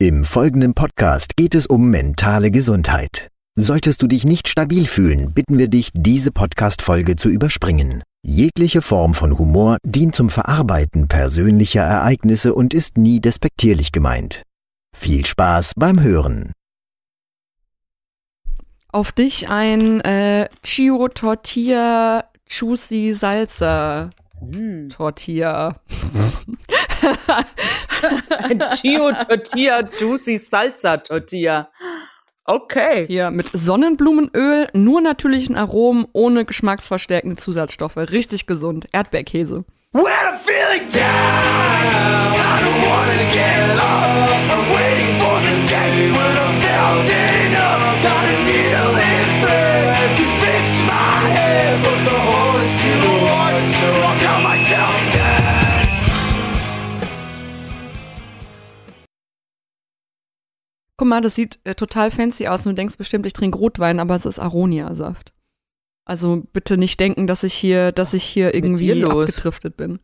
Im folgenden Podcast geht es um mentale Gesundheit. Solltest du dich nicht stabil fühlen, bitten wir dich, diese Podcast-Folge zu überspringen. Jegliche Form von Humor dient zum Verarbeiten persönlicher Ereignisse und ist nie despektierlich gemeint. Viel Spaß beim Hören. Auf dich ein äh, Chio Tortilla Juicy Salsa Mm. Tortilla. Ein Chio Tortilla, Juicy Salsa Tortilla. Okay. Hier mit Sonnenblumenöl, nur natürlichen Aromen, ohne geschmacksverstärkende Zusatzstoffe. Richtig gesund. Erdbeerkäse. When I'm feeling down, I don't wanna get up. Guck mal, das sieht äh, total fancy aus und du denkst bestimmt, ich trinke Rotwein, aber es ist Aronia-Saft. Also bitte nicht denken, dass ich hier, dass ich hier irgendwie abgedriftet bin.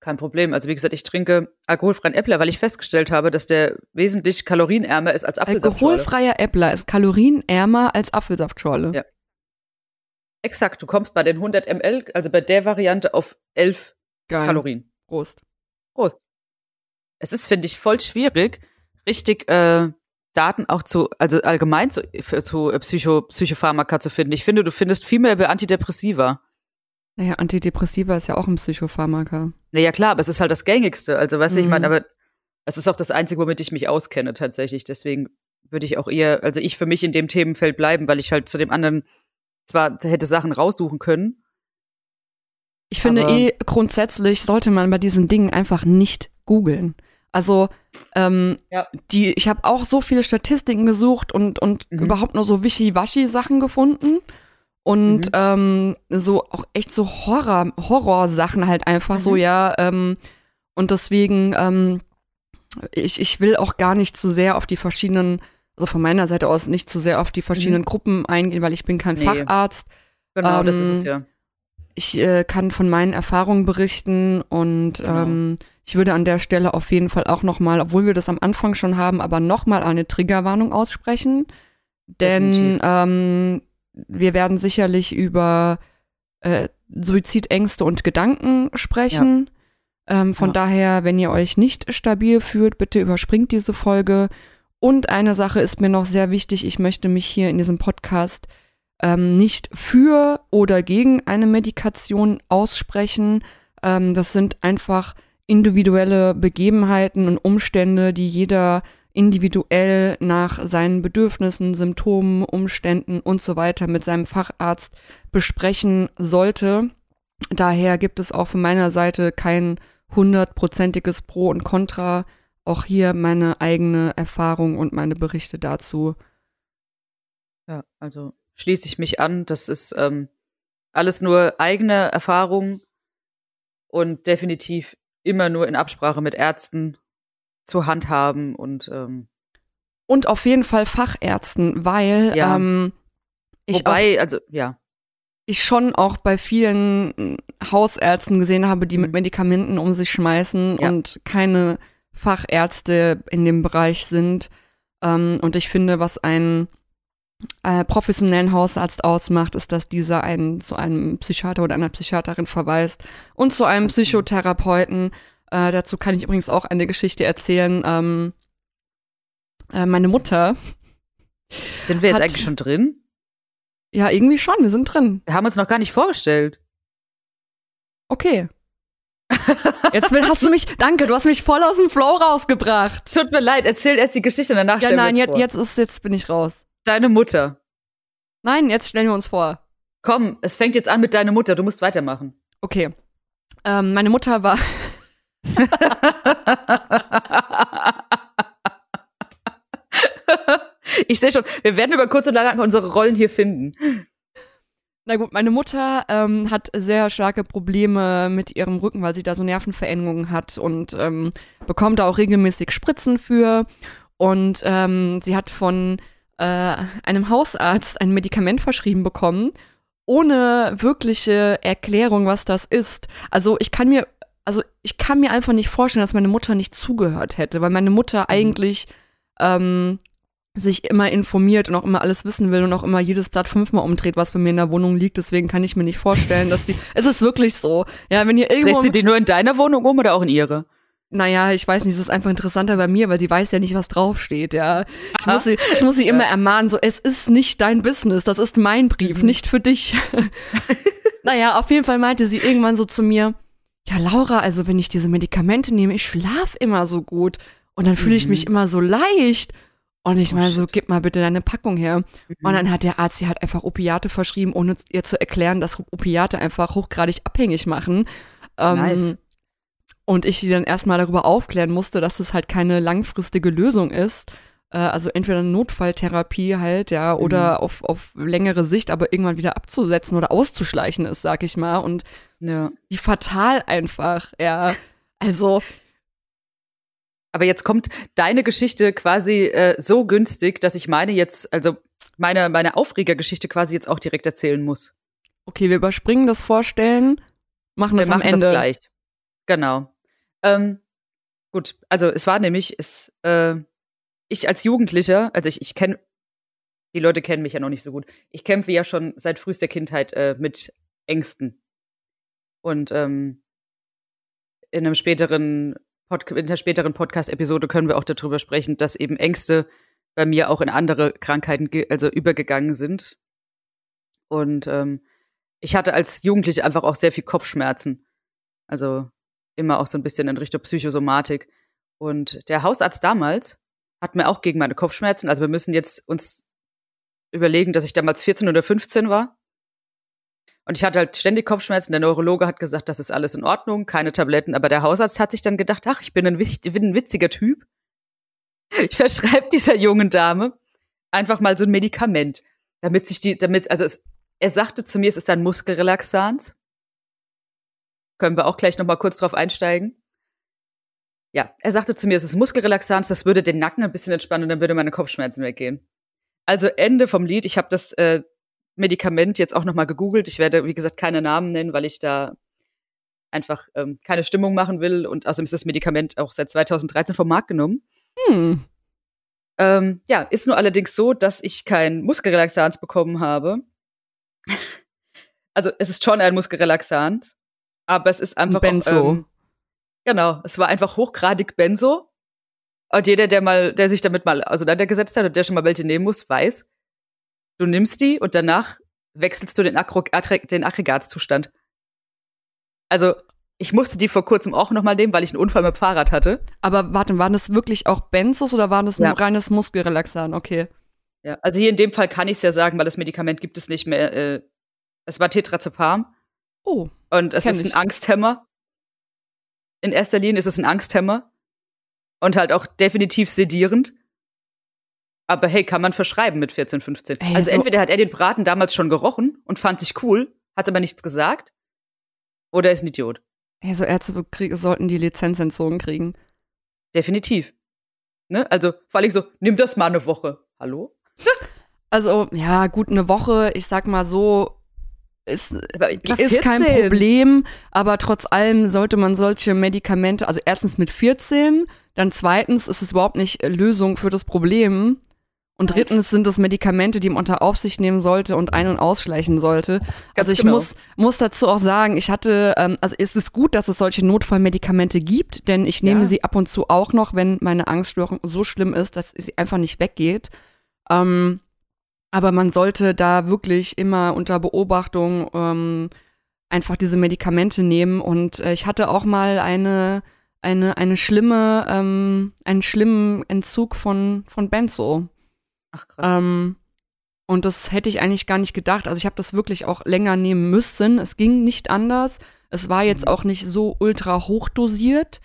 Kein Problem. Also wie gesagt, ich trinke alkoholfreien Äppler, weil ich festgestellt habe, dass der wesentlich kalorienärmer ist als Apfelsaftschorle. Alkoholfreier Äppler ist kalorienärmer als Apfelsaftschorle. Ja. Exakt, du kommst bei den 100 ml, also bei der Variante, auf 11 Geil. Kalorien. Prost. Prost. Es ist, finde ich, voll schwierig, richtig äh, Daten auch zu, also allgemein zu, zu äh, Psycho, Psychopharmaka zu finden. Ich finde, du findest viel mehr über Antidepressiva. Naja, Antidepressiva ist ja auch ein Psychopharmaka. Naja, klar, aber es ist halt das gängigste. Also, weißt du, ich Mhm. meine, aber es ist auch das Einzige, womit ich mich auskenne tatsächlich. Deswegen würde ich auch eher, also ich für mich in dem Themenfeld bleiben, weil ich halt zu dem anderen zwar hätte Sachen raussuchen können. Ich finde eh, grundsätzlich sollte man bei diesen Dingen einfach nicht googeln. Also, ähm, Ja. die, ich habe auch so viele Statistiken gesucht und, und Mhm. überhaupt nur so Wischiwaschi-Sachen gefunden. Und Mhm. ähm, so auch echt so Horror, Horrorsachen halt einfach so, Mhm. ja. Ähm, und deswegen, ähm, ich, ich will auch gar nicht zu sehr auf die verschiedenen, also von meiner Seite aus nicht zu sehr auf die verschiedenen Gruppen eingehen, weil ich bin kein Mhm. Nee. Facharzt. Genau, das Ähm, ist es ja. Ich äh, kann von meinen Erfahrungen berichten und Genau. ähm, ich würde an der Stelle auf jeden Fall auch noch mal, obwohl wir das am Anfang schon haben, aber noch mal eine Triggerwarnung aussprechen, denn ähm, wir werden sicherlich über äh, Suizidängste und Gedanken sprechen. Ähm, von Ja. daher, wenn ihr euch nicht stabil fühlt, bitte überspringt diese Folge. Und eine Sache ist mir noch sehr wichtig. Ich möchte mich hier in diesem Podcast ähm, nicht für oder gegen eine Medikation aussprechen. Ähm, das sind einfach individuelle Begebenheiten und Umstände, die jeder individuell nach seinen Bedürfnissen, Symptomen, Umständen und so weiter mit seinem Facharzt besprechen sollte. Daher gibt es auch von meiner Seite kein hundertprozentiges Pro und Contra. Auch hier meine eigene Erfahrung und meine Berichte dazu. Ja, also schließe ich mich an. Das ist ähm, alles nur eigene Erfahrung und definitiv immer nur in Absprache mit Ärzten zu handhaben und ähm, Und auf jeden Fall Fachärzten, weil Ja. ähm, ich, auch, wobei, also ja, ich schon auch bei vielen mm, Hausärzten gesehen habe, die mit Mhm. Medikamenten um sich schmeißen Ja. und keine Fachärzte in dem Bereich sind. Ähm, und ich finde, was einen äh, professionellen Hausarzt ausmacht, ist, dass dieser einen zu einem Psychiater oder einer Psychiaterin verweist und zu einem. Psychotherapeuten. Äh, dazu kann ich übrigens auch eine Geschichte erzählen. Ähm, äh, meine Mutter, sind wir jetzt Hat- eigentlich schon drin? ja, irgendwie schon, wir sind drin. Wir haben uns noch gar nicht vorgestellt. Okay. Jetzt will, hast du mich, danke, du hast mich voll aus dem Flow rausgebracht. Tut mir leid, erzähl erst die Geschichte, danach Ja, stellen nein, wir jetzt, vor. jetzt ist, jetzt bin ich raus. Deine Mutter. Nein, jetzt stellen wir uns vor. Komm, es fängt jetzt an mit deiner Mutter, du musst weitermachen. Okay. Ähm, meine Mutter war, ich sehe schon, wir werden über kurz und lang unsere Rollen hier finden. na gut, meine Mutter ähm, hat sehr starke Probleme mit ihrem Rücken, weil sie da so Nervenverengungen hat und ähm, bekommt da auch regelmäßig Spritzen für. Und ähm, sie hat von äh, einem Hausarzt ein Medikament verschrieben bekommen, ohne wirkliche Erklärung, was das ist. Also ich kann mir also ich kann mir einfach nicht vorstellen, dass meine Mutter nicht zugehört hätte, weil meine Mutter Mhm. eigentlich ähm, sich immer informiert und auch immer alles wissen will und auch immer jedes Blatt fünfmal umdreht, was bei mir in der Wohnung liegt. Deswegen kann ich mir nicht vorstellen, dass sie. Es ist wirklich so. Ja, wenn ihr irgendwo. Dreht sie die nur in deiner Wohnung um oder auch in ihre? Naja, ich weiß nicht, es ist einfach interessanter bei mir, weil sie weiß ja nicht, was draufsteht, ja. Ich muss sie, ich muss sie immer ermahnen, so, es ist nicht dein Business, das ist mein Brief, Mhm. nicht für dich. naja, auf jeden Fall meinte sie irgendwann so zu mir, ja, Laura, also wenn ich diese Medikamente nehme, ich schlaf immer so gut und dann fühle ich Mhm. mich immer so leicht. Und ich Oh, meine so, gib mal bitte deine Packung her. Mhm. Und dann hat der Arzt ihr halt einfach Opiate verschrieben, ohne ihr zu erklären, dass Opiate einfach hochgradig abhängig machen. Ähm, Nice. Und ich sie dann erstmal darüber aufklären musste, dass es halt keine langfristige Lösung ist. Äh, also entweder eine Notfalltherapie halt, ja, oder auf, auf längere Sicht, aber irgendwann wieder abzusetzen oder auszuschleichen ist, sag ich mal. Und Ja. wie fatal einfach, ja. Also, Aber jetzt kommt deine Geschichte quasi äh, so günstig, dass ich meine jetzt, also meine, meine Aufregergeschichte quasi jetzt auch direkt erzählen muss. okay, wir überspringen das Vorstellen, machen Wir das am machen Ende. das gleich. Genau. Ähm, gut, also es war nämlich, es, äh, ich als Jugendlicher, also ich, ich kenne, die Leute kennen mich ja noch nicht so gut. Ich kämpfe ja schon seit frühester Kindheit äh, mit Ängsten. Und ähm, in einem späteren Pod in der späteren Podcast-Episode können wir auch darüber sprechen, dass eben Ängste bei mir auch in andere Krankheiten also übergegangen sind. Und ähm, ich hatte als Jugendliche einfach auch sehr viel Kopfschmerzen. Also immer auch so ein bisschen in Richtung Psychosomatik. Und der Hausarzt damals hat mir auch gegen meine Kopfschmerzen, also wir müssen jetzt uns überlegen, dass ich damals 14 oder 15 war. Und ich hatte halt ständig Kopfschmerzen. Der Neurologe hat gesagt, das ist alles in Ordnung, keine Tabletten. Aber der Hausarzt hat sich dann gedacht, ach, ich bin ein, bin ein witziger Typ. Ich verschreibe dieser jungen Dame einfach mal so ein Medikament, damit sich die, damit, also es, er sagte zu mir, es ist ein Muskelrelaxant. Können wir auch gleich noch mal kurz drauf einsteigen. Ja, er sagte zu mir, es ist Muskelrelaxant, das würde den Nacken ein bisschen entspannen und dann würde meine Kopfschmerzen weggehen. Also Ende vom Lied. Ich habe das äh, Medikament jetzt auch noch mal gegoogelt. Ich werde, wie gesagt, keine Namen nennen, weil ich da einfach ähm, keine Stimmung machen will. Und außerdem ist das Medikament auch seit 2013 vom Markt genommen. Hm. Ähm, ja, ist nur allerdings so, dass ich kein Muskelrelaxant bekommen habe. Also es ist schon ein Muskelrelaxant, aber es ist einfach Benzo. Auch, ähm, genau, es war einfach hochgradig Benzo. Und jeder, der mal, der sich damit mal auseinandergesetzt hat und der schon mal welche nehmen muss, weiß, du nimmst die und danach wechselst du den, Aggro den Aggregatzustand. Also ich musste die vor kurzem auch noch mal nehmen, weil ich einen Unfall mit dem Fahrrad hatte. Aber warte, waren das wirklich auch Benzos oder waren das Ja. nur reines Muskelrelaxan? Okay. Ja, also hier in dem Fall kann ich es ja sagen, weil das Medikament gibt es nicht mehr. Äh, es war Tetrazepam Oh, und es Kenn ist ein ich. Angsthemmer. In erster Linie ist es ein Angsthemmer und halt auch definitiv sedierend. Aber hey, kann man verschreiben mit 14, 15. Ey, also so- entweder hat er den Braten damals schon gerochen und fand sich cool, hat aber nichts gesagt, oder er ist ein Idiot. ey, so Ärzte sollten die Lizenz entzogen kriegen. Definitiv. Ne? Also vor allem so, nimm das mal eine Woche. Hallo? Also, ja, gut, eine Woche, ich sag mal so, ist, ist kein Problem, aber trotz allem sollte man solche Medikamente, also erstens mit 14, dann zweitens ist es überhaupt nicht äh, Lösung für das Problem. Und drittens sind es Medikamente, die man unter Aufsicht nehmen sollte und ein- und ausschleichen sollte. also ich genau. muss, muss dazu auch sagen, ich hatte, ähm, also es ist gut, dass es solche Notfallmedikamente gibt, denn ich nehme Ja. sie ab und zu auch noch, wenn meine Angststörung so schlimm ist, dass sie einfach nicht weggeht. Ähm, aber man sollte da wirklich immer unter Beobachtung ähm, einfach diese Medikamente nehmen. Und äh, ich hatte auch mal eine, eine, eine schlimme, ähm, einen schlimmen Entzug von, von Benzo. Ach krass. Ähm, und das hätte ich eigentlich gar nicht gedacht. Also ich habe das wirklich auch länger nehmen müssen. Es ging nicht anders. Es war jetzt Mhm. auch nicht so ultra hochdosiert.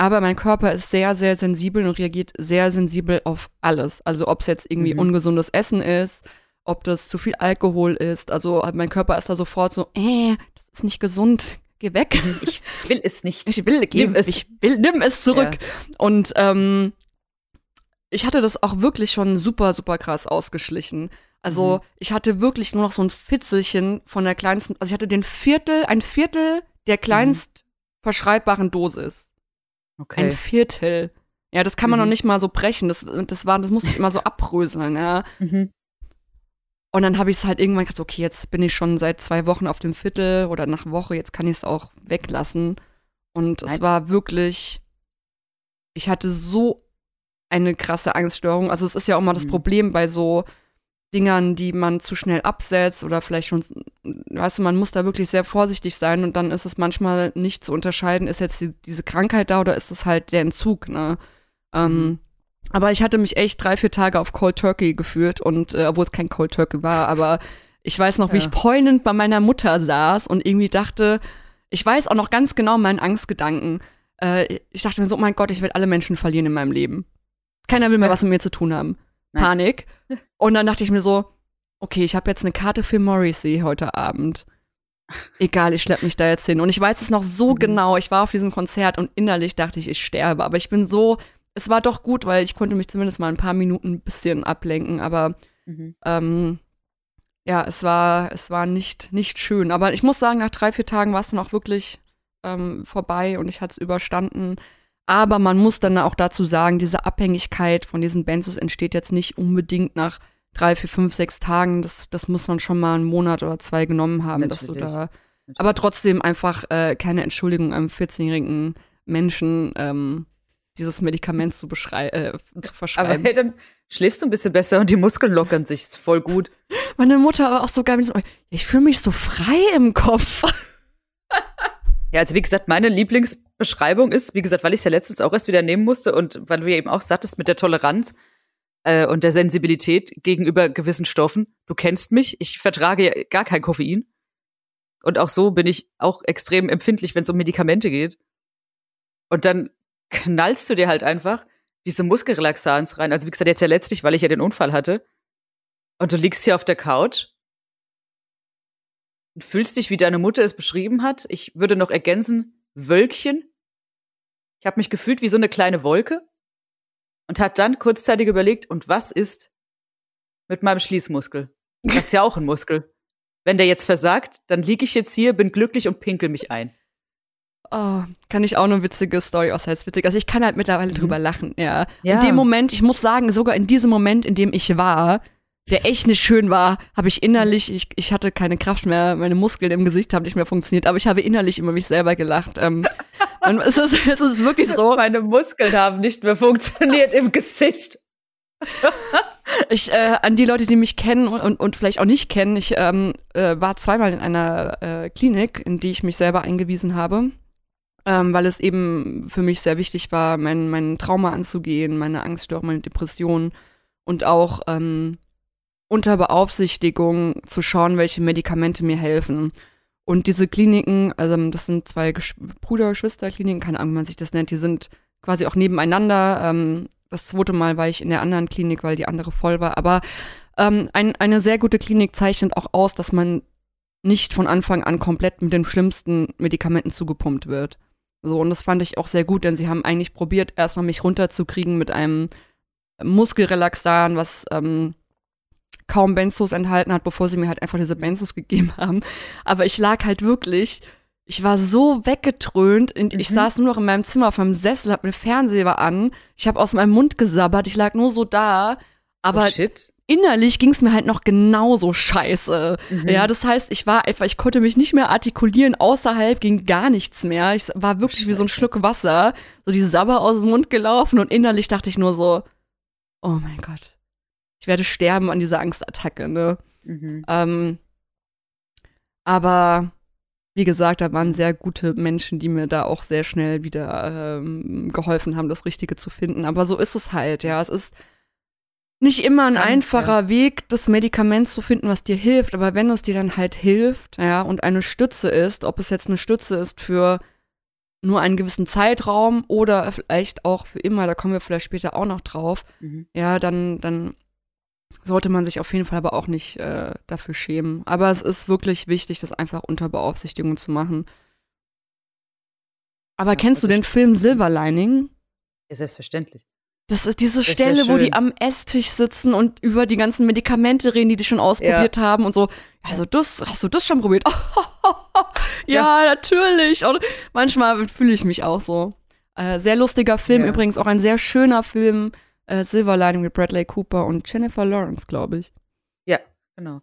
Aber mein Körper ist sehr, sehr sensibel und reagiert sehr sensibel auf alles. Also ob es jetzt irgendwie Mhm. ungesundes Essen ist, ob das zu viel Alkohol ist. Also mein Körper ist da sofort so, äh, das ist nicht gesund, geh weg. ich will es nicht. Ich will, Nimm es. ich will, nimm es zurück. Und ähm, ich hatte das auch wirklich schon super, super krass ausgeschlichen. Also Mhm. ich hatte wirklich nur noch so ein Fitzelchen von der kleinsten, also ich hatte den Viertel, ein Viertel der kleinst verschreibbaren Dosis. Ein Okay. Viertel. Ja, das kann man Mhm. noch nicht mal so brechen. Das, das, war, das musste ich immer so abröseln, ja. Mhm. Und dann habe ich es halt irgendwann gesagt, okay, jetzt bin ich schon seit zwei Wochen auf dem Viertel oder nach Woche, jetzt kann ich es auch weglassen. Und es Nein. war wirklich, ich hatte so eine krasse Angststörung. Also es ist ja auch mal das Mhm. Problem bei so Dingern, die man zu schnell absetzt oder vielleicht schon, weißt du, man muss da wirklich sehr vorsichtig sein und dann ist es manchmal nicht zu unterscheiden, ist jetzt die, diese Krankheit da oder ist es halt der Entzug, ne? Ähm, Mhm. aber ich hatte mich echt drei, vier Tage auf Cold Turkey gefühlt und äh, obwohl es kein Cold Turkey war, aber ich weiß noch, wie Ja. ich heulend bei meiner Mutter saß und irgendwie dachte, ich weiß auch noch ganz genau meinen Angstgedanken. Äh, ich dachte mir so, oh mein Gott, ich werde alle Menschen verlieren in meinem Leben. Keiner will mehr Ja. was mit mir zu tun haben. Nein. Panik. Und dann dachte ich mir so, okay, ich habe jetzt eine Karte für Morrissey heute Abend. Egal, ich schlepp mich da jetzt hin. Und ich weiß es noch so Mhm. genau. Ich war auf diesem Konzert und innerlich dachte ich, ich sterbe. Aber ich bin so, es war doch gut, weil ich konnte mich zumindest mal ein paar Minuten ein bisschen ablenken. Aber Mhm. ähm, ja, es war, es war nicht, nicht schön. Aber ich muss sagen, nach drei, vier Tagen war es dann auch wirklich ähm, vorbei und ich hatte es überstanden. Aber man muss dann auch dazu sagen, diese Abhängigkeit von diesen Benzos entsteht jetzt nicht unbedingt nach drei, vier, fünf, sechs Tagen. Das, das muss man schon mal einen Monat oder zwei genommen haben, dass du da. Aber trotzdem einfach äh, keine Entschuldigung einem 14-jährigen Menschen ähm, dieses Medikament zu, äh, zu Aber verschreiben. hey, dann schläfst du ein bisschen besser und die Muskeln lockern sich. Voll gut. Meine Mutter war auch so geil. Ich fühle mich so frei im Kopf. Ja, also wie gesagt, meine Lieblingsbeschreibung ist, wie gesagt, weil ich es ja letztens auch erst wieder nehmen musste und weil du ja eben auch sagtest mit der Toleranz äh, und der Sensibilität gegenüber gewissen Stoffen. Du kennst mich, ich vertrage ja gar kein Koffein. Und auch so bin ich auch extrem empfindlich, wenn es um Medikamente geht. Und dann knallst du dir halt einfach diese Muskelrelaxans rein. Also wie gesagt, jetzt ja letztlich, weil ich ja den Unfall hatte. Und du liegst hier auf der Couch und fühlst dich, wie deine Mutter es beschrieben hat. Ich würde noch ergänzen, Wölkchen. Ich habe mich gefühlt wie so eine kleine Wolke und habe dann kurzzeitig überlegt, und was ist mit meinem Schließmuskel? Das ist ja auch ein Muskel. Wenn der jetzt versagt, dann liege ich jetzt hier, bin glücklich und pinkel mich ein. Oh, kann ich auch eine witzige Story aus als witzig. Also ich kann halt mittlerweile Mhm. drüber lachen, ja. Ja. In dem Moment, ich muss sagen, sogar in diesem Moment, in dem ich war, der echt nicht schön war, habe ich innerlich, ich, ich hatte keine Kraft mehr, meine Muskeln im Gesicht haben nicht mehr funktioniert, aber ich habe innerlich über mich selber gelacht. Ähm, und es ist, es ist wirklich so, Meine Muskeln haben nicht mehr funktioniert im Gesicht. Ich, äh, an die Leute, die mich kennen und, und, und vielleicht auch nicht kennen, ich ähm, äh, war zweimal in einer äh, Klinik, in die ich mich selber eingewiesen habe, ähm, weil es eben für mich sehr wichtig war, mein, mein Trauma anzugehen, meine Angststörung, meine Depression und auch ähm, unter Beaufsichtigung zu schauen, welche Medikamente mir helfen. Und diese Kliniken, also das sind zwei Gesch Bruder-Schwester-Kliniken, keine Ahnung, wie man sich das nennt, die sind quasi auch nebeneinander. Ähm, das zweite Mal war ich in der anderen Klinik, weil die andere voll war. Aber ähm, ein, eine sehr gute Klinik zeichnet auch aus, dass man nicht von Anfang an komplett mit den schlimmsten Medikamenten zugepumpt wird. So, und das fand ich auch sehr gut, denn sie haben eigentlich probiert, erstmal mich runterzukriegen mit einem Muskelrelaxan, was ähm, kaum Benzos enthalten hat, bevor sie mir halt einfach diese Benzos gegeben haben. Aber ich lag halt wirklich, ich war so weggetrönt. Und Ich Mhm. saß nur noch in meinem Zimmer auf meinem Sessel, hab mir Fernseher an. Ich habe aus meinem Mund gesabbert, ich lag nur so da. Aber oh, innerlich ging es mir halt noch genauso scheiße. Mhm. Ja, das heißt, ich war einfach, ich konnte mich nicht mehr artikulieren, außerhalb ging gar nichts mehr. Ich war wirklich wie so ein Scheiße. Schluck Wasser, so die Sabber aus dem Mund gelaufen und innerlich dachte ich nur so, oh mein Gott, ich werde sterben an dieser Angstattacke, ne? Mhm. Ähm, aber wie gesagt, da waren sehr gute Menschen, die mir da auch sehr schnell wieder ähm, geholfen haben, das Richtige zu finden. Aber so ist es halt, ja. Es ist nicht immer ein einfacher Weg, das Medikament zu finden, was dir hilft. Aber wenn es dir dann halt hilft, ja, und eine Stütze ist, ob es jetzt eine Stütze ist für nur einen gewissen Zeitraum oder vielleicht auch für immer, da kommen wir vielleicht später auch noch drauf, Mhm. ja, dann, dann sollte man sich auf jeden Fall aber auch nicht äh, dafür schämen. Aber es ist wirklich wichtig, das einfach unter Beaufsichtigung zu machen. Aber Ja, kennst du also den Film Silver Lining? Ja, selbstverständlich. Das ist diese ist ja Stelle, wo die am Esstisch sitzen und über die ganzen Medikamente reden, die die schon ausprobiert haben und so. Also das, hast du das schon probiert? ja, natürlich. Und manchmal fühle ich mich auch so. Äh, sehr lustiger Film, Ja. übrigens auch ein sehr schöner Film. Äh, Silver Lining mit Bradley Cooper und Jennifer Lawrence, glaube ich. Genau.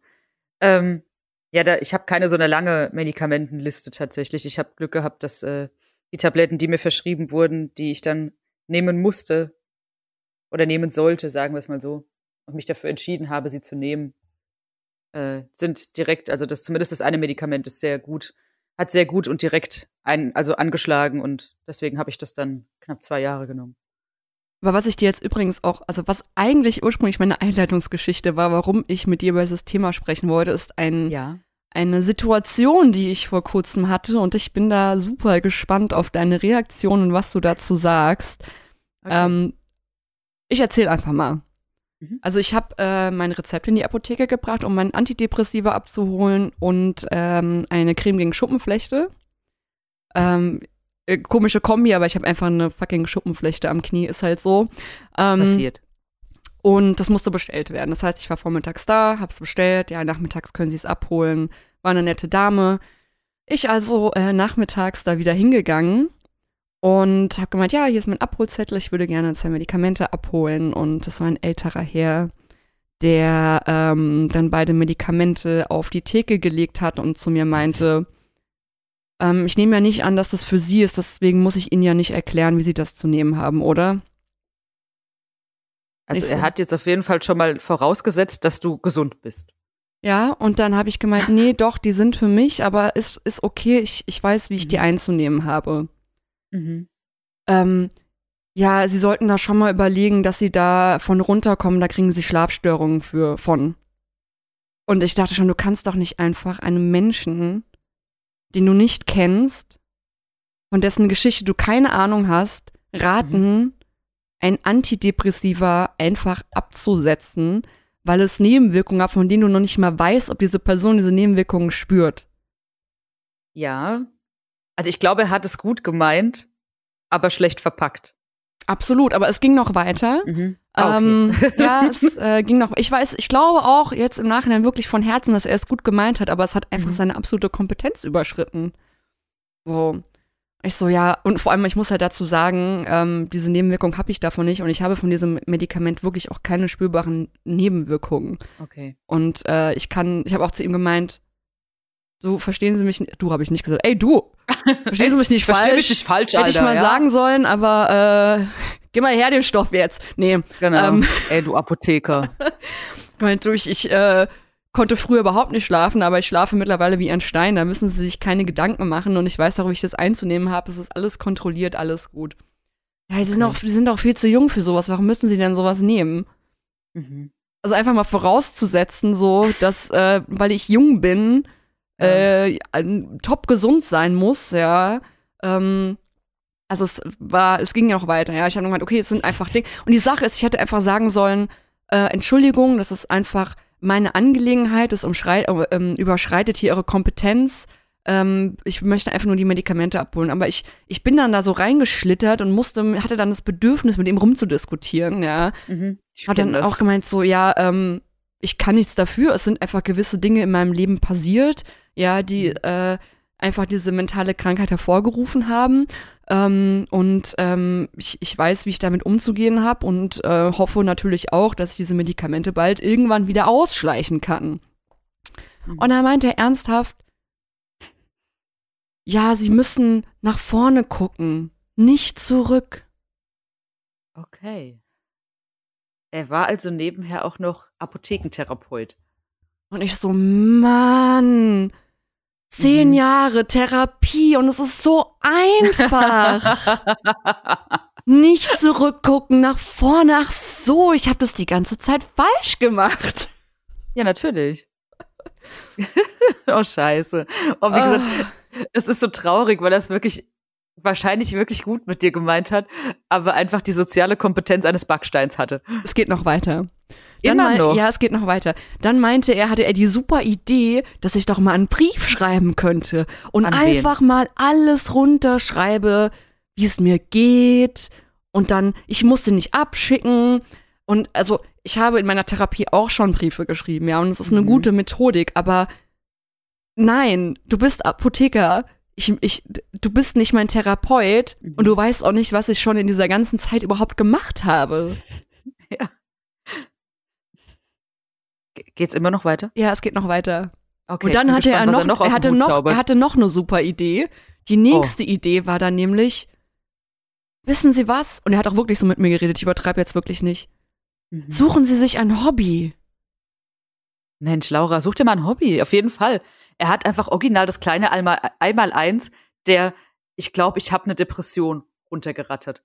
Ähm, ja, da, ich habe keine so eine lange Medikamentenliste tatsächlich. Ich habe Glück gehabt, dass äh, die Tabletten, die mir verschrieben wurden, die ich dann nehmen musste oder nehmen sollte, sagen wir es mal so, und mich dafür entschieden habe, sie zu nehmen, äh, sind direkt, also das zumindest das eine Medikament ist sehr gut, hat sehr gut und direkt ein, also angeschlagen und deswegen habe ich das dann knapp zwei Jahre genommen. Aber was ich dir jetzt übrigens auch, also was eigentlich ursprünglich meine Einleitungsgeschichte war, warum ich mit dir über dieses Thema sprechen wollte, ist ein, Ja. eine Situation, die ich vor kurzem hatte und ich bin da super gespannt auf deine Reaktion und was du dazu sagst. Okay. Ähm, ich erzähle einfach mal. Mhm. Also ich habe äh, mein Rezept in die Apotheke gebracht, um mein Antidepressiva abzuholen und ähm, eine Creme gegen Schuppenflechte. Ähm, äh, komische Kombi, aber ich habe einfach eine fucking Schuppenflechte am Knie, ist halt so. Ähm, Passiert. und das musste bestellt werden. Das heißt, ich war vormittags da, hab's bestellt. Ja, nachmittags können sie es abholen. War eine nette Dame. Ich also äh, nachmittags da wieder hingegangen und habe gemeint, ja, hier ist mein Abholzettel. Ich würde gerne zwei Medikamente abholen. Und das war ein älterer Herr, der ähm, dann beide Medikamente auf die Theke gelegt hat und zu mir meinte, ähm, ich nehme ja nicht an, dass das für Sie ist. Deswegen muss ich Ihnen ja nicht erklären, wie Sie das zu nehmen haben, oder? Also nicht er so. hat jetzt auf jeden Fall schon mal vorausgesetzt, dass du gesund bist. Ja, und dann habe ich gemeint, nee, doch, die sind für mich, aber ist, ist okay, ich, ich weiß, wie ich die Mhm. einzunehmen habe. Mhm. Ähm, ja, sie sollten da schon mal überlegen, dass sie da von runterkommen, da kriegen sie Schlafstörungen für von. Und ich dachte schon, du kannst doch nicht einfach einem Menschen, den du nicht kennst, von dessen Geschichte du keine Ahnung hast, raten, ein Antidepressiva einfach abzusetzen, weil es Nebenwirkungen hat, von denen du noch nicht mal weißt, ob diese Person diese Nebenwirkungen spürt. Ja. Also ich glaube, er hat es gut gemeint, aber schlecht verpackt. Absolut, aber es ging noch weiter. Mhm. Ah, okay. Ähm, ja, es äh, ging noch. Ich weiß, ich glaube auch jetzt im Nachhinein wirklich von Herzen, dass er es gut gemeint hat, aber es hat einfach Mhm. seine absolute Kompetenz überschritten. So. Ich so, ja, und vor allem, ich muss halt dazu sagen, ähm, diese Nebenwirkung habe ich davon nicht und ich habe von diesem Medikament wirklich auch keine spürbaren Nebenwirkungen. okay. Und äh, ich kann, ich habe auch zu ihm gemeint, du verstehen Sie mich, nicht- du habe ich nicht gesagt, ey du, verstehen Sie mich nicht falsch. mich nicht falsch, Hätte ich Alter, mal ja? sagen sollen, aber äh, geh mal her den Stoff jetzt. Nee, Genau. Ähm. Ey, du Apotheker. Ich meine, durch, ich äh, konnte früher überhaupt nicht schlafen, aber ich schlafe mittlerweile wie ein Stein. Da müssen sie sich keine Gedanken machen und ich weiß auch, wie ich das einzunehmen habe. Es ist alles kontrolliert, alles gut. Ja, sie sind, Okay. auch, sie sind auch viel zu jung für sowas. Warum müssen sie denn sowas nehmen? Mhm. Also einfach mal vorauszusetzen, so, dass, äh, weil ich jung bin, äh, ein- top gesund sein muss, ja. Ähm, also es war, es ging ja noch weiter, ja. Ich habe gemeint, okay, es sind einfach Dinge. Und die Sache ist, ich hätte einfach sagen sollen, äh, Entschuldigung, das ist einfach meine Angelegenheit, das äh, ähm, überschreitet hier ihre Kompetenz. Ähm, ich möchte einfach nur die Medikamente abholen. Aber ich, ich bin dann da so reingeschlittert und musste, hatte dann das Bedürfnis, mit ihm rumzudiskutieren, ja. Mhm. Ich Hat dann das. auch gemeint, so, ja, ähm, ich kann nichts dafür. Es sind einfach gewisse Dinge in meinem Leben passiert, ja, die Mhm. äh, einfach diese mentale Krankheit hervorgerufen haben. Ähm, und ähm, ich, ich weiß, wie ich damit umzugehen habe und äh, hoffe natürlich auch, dass ich diese Medikamente bald irgendwann wieder ausschleichen kann. Mhm. Und er meinte er ernsthaft, ja, sie müssen nach vorne gucken, nicht zurück. Okay. Er war also nebenher auch noch Apothekentherapeut. Und ich so, Mann, zehn Mhm. Jahre Therapie und es ist so einfach. Nicht zurückgucken, nach vorne. Ach so, ich habe das die ganze Zeit falsch gemacht. ja, natürlich. oh, scheiße. Oh, wie gesagt, es ist so traurig, weil er es wirklich wahrscheinlich wirklich gut mit dir gemeint hat, aber einfach die soziale Kompetenz eines Backsteins hatte. Es geht noch weiter. Dann Immer noch. Ja, es geht noch weiter. Dann meinte er, hatte er die super Idee, dass ich doch mal einen Brief schreiben könnte und An wen? einfach mal alles runterschreibe, wie es mir geht. Und dann, ich musste nicht abschicken. Und also, ich habe in meiner Therapie auch schon Briefe geschrieben, ja, und es ist eine Mhm. gute Methodik, aber nein, du bist Apotheker. Ich, ich, du bist nicht mein Therapeut Mhm. und du weißt auch nicht, was ich schon in dieser ganzen Zeit überhaupt gemacht habe. Ja. Ge- Geht's immer noch weiter? Ja, es geht noch weiter. Okay. und dann hatte er gespannt, noch, was er noch er hatte noch, er hatte noch eine super Idee. Die nächste Idee war dann nämlich, wissen Sie was? Und er hat auch wirklich so mit mir geredet. Ich übertreibe jetzt wirklich nicht. Mhm. Suchen Sie sich ein Hobby. Mensch, Laura, such dir mal ein Hobby, auf jeden Fall. Er hat einfach original das kleine einmal, einmal eins, der, ich glaube, ich habe eine Depression runtergerattert.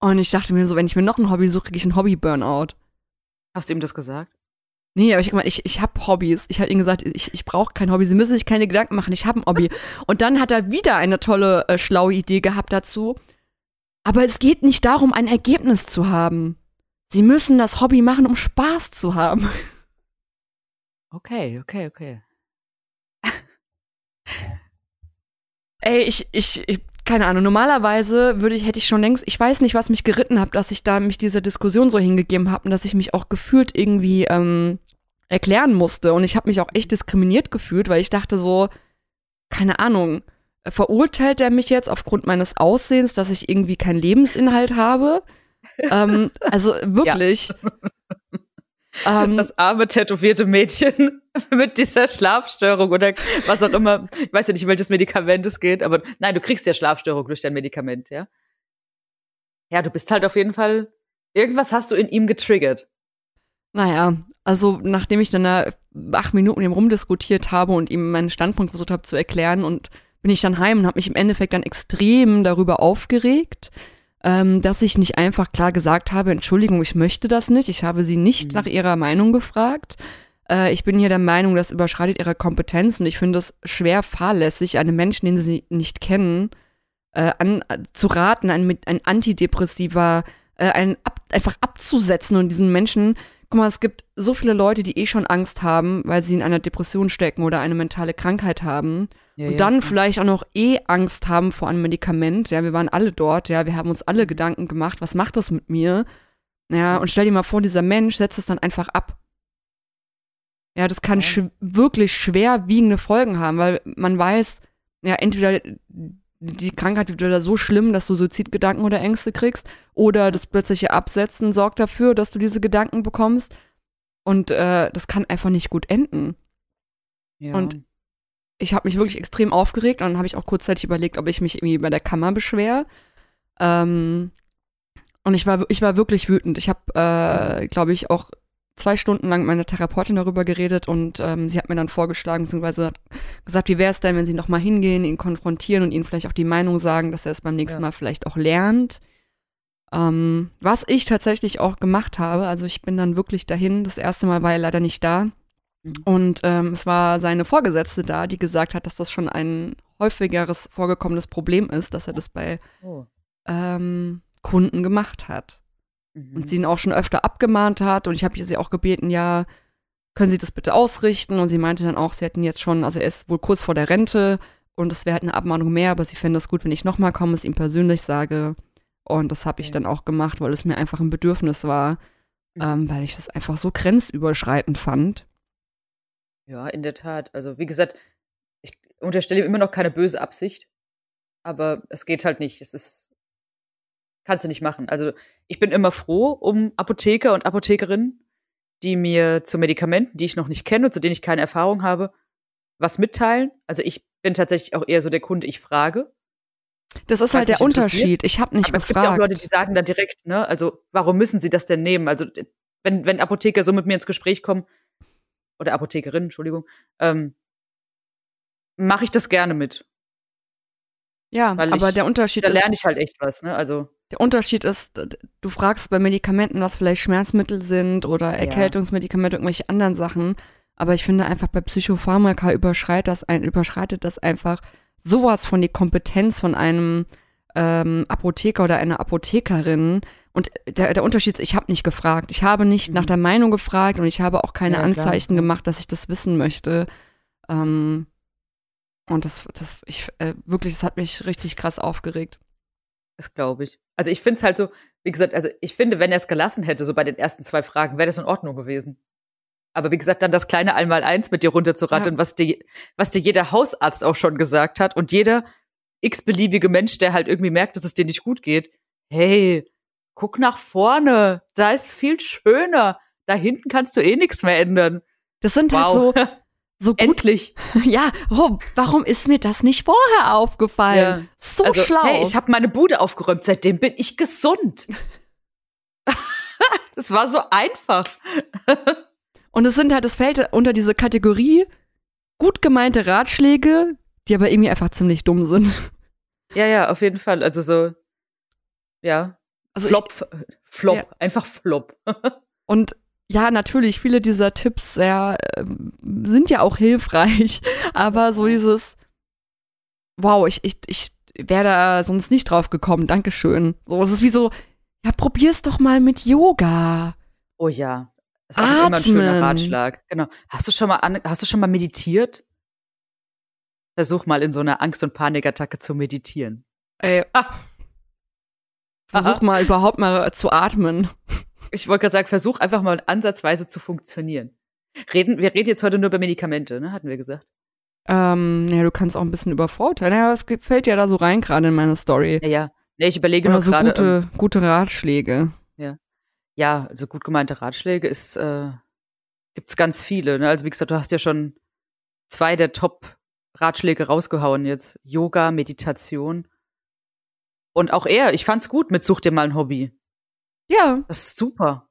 Und ich dachte mir so, wenn ich mir noch ein Hobby suche, kriege ich ein Hobby-Burnout. Hast du ihm das gesagt? Nee, aber ich ich, ich habe Hobbys. Ich habe ihm gesagt, ich, ich brauche kein Hobby. Sie müssen sich keine Gedanken machen, ich habe ein Hobby. Und dann hat er wieder eine tolle, äh, schlaue Idee gehabt dazu. Aber es geht nicht darum, ein Ergebnis zu haben. Sie müssen das Hobby machen, um Spaß zu haben. Okay, okay, okay. Ey, ich, ich, ich, keine Ahnung, normalerweise würde ich, hätte ich schon längst, ich weiß nicht, was mich geritten hat, dass ich da mich dieser Diskussion so hingegeben habe und dass ich mich auch gefühlt irgendwie ähm, erklären musste. Und ich habe mich auch echt diskriminiert gefühlt, weil ich dachte so, keine Ahnung, verurteilt er mich jetzt aufgrund meines Aussehens, dass ich irgendwie keinen Lebensinhalt habe? ähm, also wirklich. Ähm, Das arme, tätowierte Mädchen mit dieser Schlafstörung oder was auch immer. Ich weiß ja nicht, um welches Medikament es geht, aber nein, du kriegst ja Schlafstörung durch dein Medikament, ja? Ja, du bist halt auf jeden Fall, irgendwas hast du in ihm getriggert. Naja, also nachdem ich dann da acht Minuten mit ihm rumdiskutiert habe und ihm meinen Standpunkt versucht habe zu erklären und bin ich dann heim und habe mich im Endeffekt dann extrem darüber aufgeregt, ähm, dass ich nicht einfach klar gesagt habe, Entschuldigung, ich möchte das nicht. Ich habe sie nicht Mhm. nach ihrer Meinung gefragt. Äh, ich bin hier der Meinung, das überschreitet ihre Kompetenz und ich finde es schwer fahrlässig, einem Menschen, den sie nicht kennen, äh, an, äh, zu raten, ein, ein Antidepressiva, äh, ein ab, einfach abzusetzen und diesen Menschen, guck mal, es gibt so viele Leute, die eh schon Angst haben, weil sie in einer Depression stecken oder eine mentale Krankheit haben Ja, und ja. dann vielleicht auch noch eh Angst haben vor einem Medikament. Ja, wir waren alle dort, ja, wir haben uns alle Gedanken gemacht, was macht das mit mir? Ja, und stell dir mal vor, dieser Mensch setzt es dann einfach ab. Ja, das kann Ja. sch wirklich schwerwiegende Folgen haben, weil man weiß, ja, entweder die Krankheit wird wieder so schlimm, dass du Suizidgedanken oder Ängste kriegst, oder das plötzliche Absetzen sorgt dafür, dass du diese Gedanken bekommst. Und äh, das kann einfach nicht gut enden. ja. und- ich habe mich wirklich extrem aufgeregt und dann habe ich auch kurzzeitig überlegt, ob ich mich irgendwie bei der Kammer beschwer. Ähm, und ich war, ich war wirklich wütend. Ich habe, äh, glaube ich, auch zwei Stunden lang mit meiner Therapeutin darüber geredet und ähm, sie hat mir dann vorgeschlagen, beziehungsweise hat gesagt, wie wäre es denn, wenn sie nochmal hingehen, ihn konfrontieren und ihnen vielleicht auch die Meinung sagen, dass er es beim nächsten Ja. Mal vielleicht auch lernt. Ähm, was ich tatsächlich auch gemacht habe, also ich bin dann wirklich dahin. Das erste Mal war er leider nicht da. Mhm. Und ähm, es war seine Vorgesetzte da, die gesagt hat, dass das schon ein häufigeres vorgekommenes Problem ist, dass er das bei oh. ähm, Kunden gemacht hat. Mhm. Und sie ihn auch schon öfter abgemahnt hat. Und ich habe sie auch gebeten, ja, können Sie das bitte ausrichten? Und sie meinte dann auch, sie hätten jetzt schon, also er ist wohl kurz vor der Rente und es wäre halt eine Abmahnung mehr, aber sie fände es gut, wenn ich nochmal komme, es ihm persönlich sage. Und das habe ich Ja. dann auch gemacht, weil es mir einfach ein Bedürfnis war, Mhm. ähm, weil ich das einfach so grenzüberschreitend fand. Ja, in der Tat. Also, wie gesagt, ich unterstelle ihm immer noch keine böse Absicht. Aber es geht halt nicht. Es ist, kannst du nicht machen. Also, ich bin immer froh um Apotheker und Apothekerinnen, die mir zu Medikamenten, die ich noch nicht kenne und zu denen ich keine Erfahrung habe, was mitteilen. Also, ich bin tatsächlich auch eher so der Kunde, ich frage. Das ist halt der. Unterschied. Ich habe nicht Aber es gibt ja auch gefragt. Leute, die sagen dann direkt, ne, also, warum müssen sie das denn nehmen? Also, wenn, wenn Apotheker so mit mir ins Gespräch kommen, oder Apothekerinnen, Entschuldigung, ähm, mache ich das gerne mit. ja, weil aber ich- der Unterschied Da ist, lerne ich halt echt was, ne? Also, der Unterschied ist, du fragst bei Medikamenten, was vielleicht Schmerzmittel sind oder Erkältungsmedikamente, irgendwelche anderen Sachen. Aber ich finde einfach bei Psychopharmaka überschreitet das, ein, überschreitet das einfach sowas von die Kompetenz von einem ähm, Apotheker oder einer Apothekerin. Und der, der Unterschied ist, ich habe nicht gefragt. Ich habe nicht Mhm. nach der Meinung gefragt und ich habe auch keine Ja, klar, Anzeichen ja. gemacht, dass ich das wissen möchte. Ähm, und das, das, ich, äh, wirklich, das hat mich richtig krass aufgeregt. Das glaube ich. Also, ich finde es halt so, wie gesagt, also, ich finde, wenn er es gelassen hätte, so bei den ersten zwei Fragen, wäre das in Ordnung gewesen. Aber wie gesagt, dann das kleine Einmaleins mit dir runterzurattern, Ja. was dir, was dir jeder Hausarzt auch schon gesagt hat und jeder x-beliebige Mensch, der halt irgendwie merkt, dass es dir nicht gut geht. Hey, guck nach vorne. Da ist viel schöner. Da hinten kannst du eh nichts mehr ändern. Das sind Wow. halt so, so gut. Endlich. Ja, oh, warum ist mir das nicht vorher aufgefallen? Ja. So also, schlau. Hey, ich habe meine Bude aufgeräumt. Seitdem bin ich gesund. das war so einfach. Und es sind halt, es fällt unter diese Kategorie gut gemeinte Ratschläge, die aber irgendwie einfach ziemlich dumm sind. Ja, ja, auf jeden Fall. Also so, ja, Also Flop, Flop, Ja. einfach Flop. Ich, und ja, natürlich, viele dieser Tipps ja, ähm, sind ja auch hilfreich, aber so dieses, wow, ich, ich, ich wäre da sonst nicht drauf gekommen, Dankeschön. So, es ist wie so, ja, probier's doch mal mit Yoga. Oh ja. Das ist immer ein schöner. Ratschlag. Genau. Hast du schon mal an, hast du schon mal meditiert? Versuch mal in so einer Angst- und Panikattacke zu meditieren. Ey, Ah. versuch Aha. mal überhaupt mal zu atmen. Ich wollte gerade sagen, versuch einfach mal ansatzweise zu funktionieren. Reden, wir reden jetzt heute nur über Medikamente, ne? Hatten wir gesagt. Ähm, ja, du kannst auch ein bisschen übervorteilen. Ja, es ge- fällt ja da so rein gerade in meine Story. Ja, ja. Nee, ich überlege Oder nur so gerade. ähm, gute, gute Ratschläge. ja, also gut gemeinte Ratschläge ist, äh, gibt's ganz viele. Ne? Also wie gesagt, du hast ja schon zwei der Top-Ratschläge rausgehauen jetzt. Yoga, Meditation. Und auch er, ich fand's gut mit Such dir mal ein Hobby. Ja, Das ist super.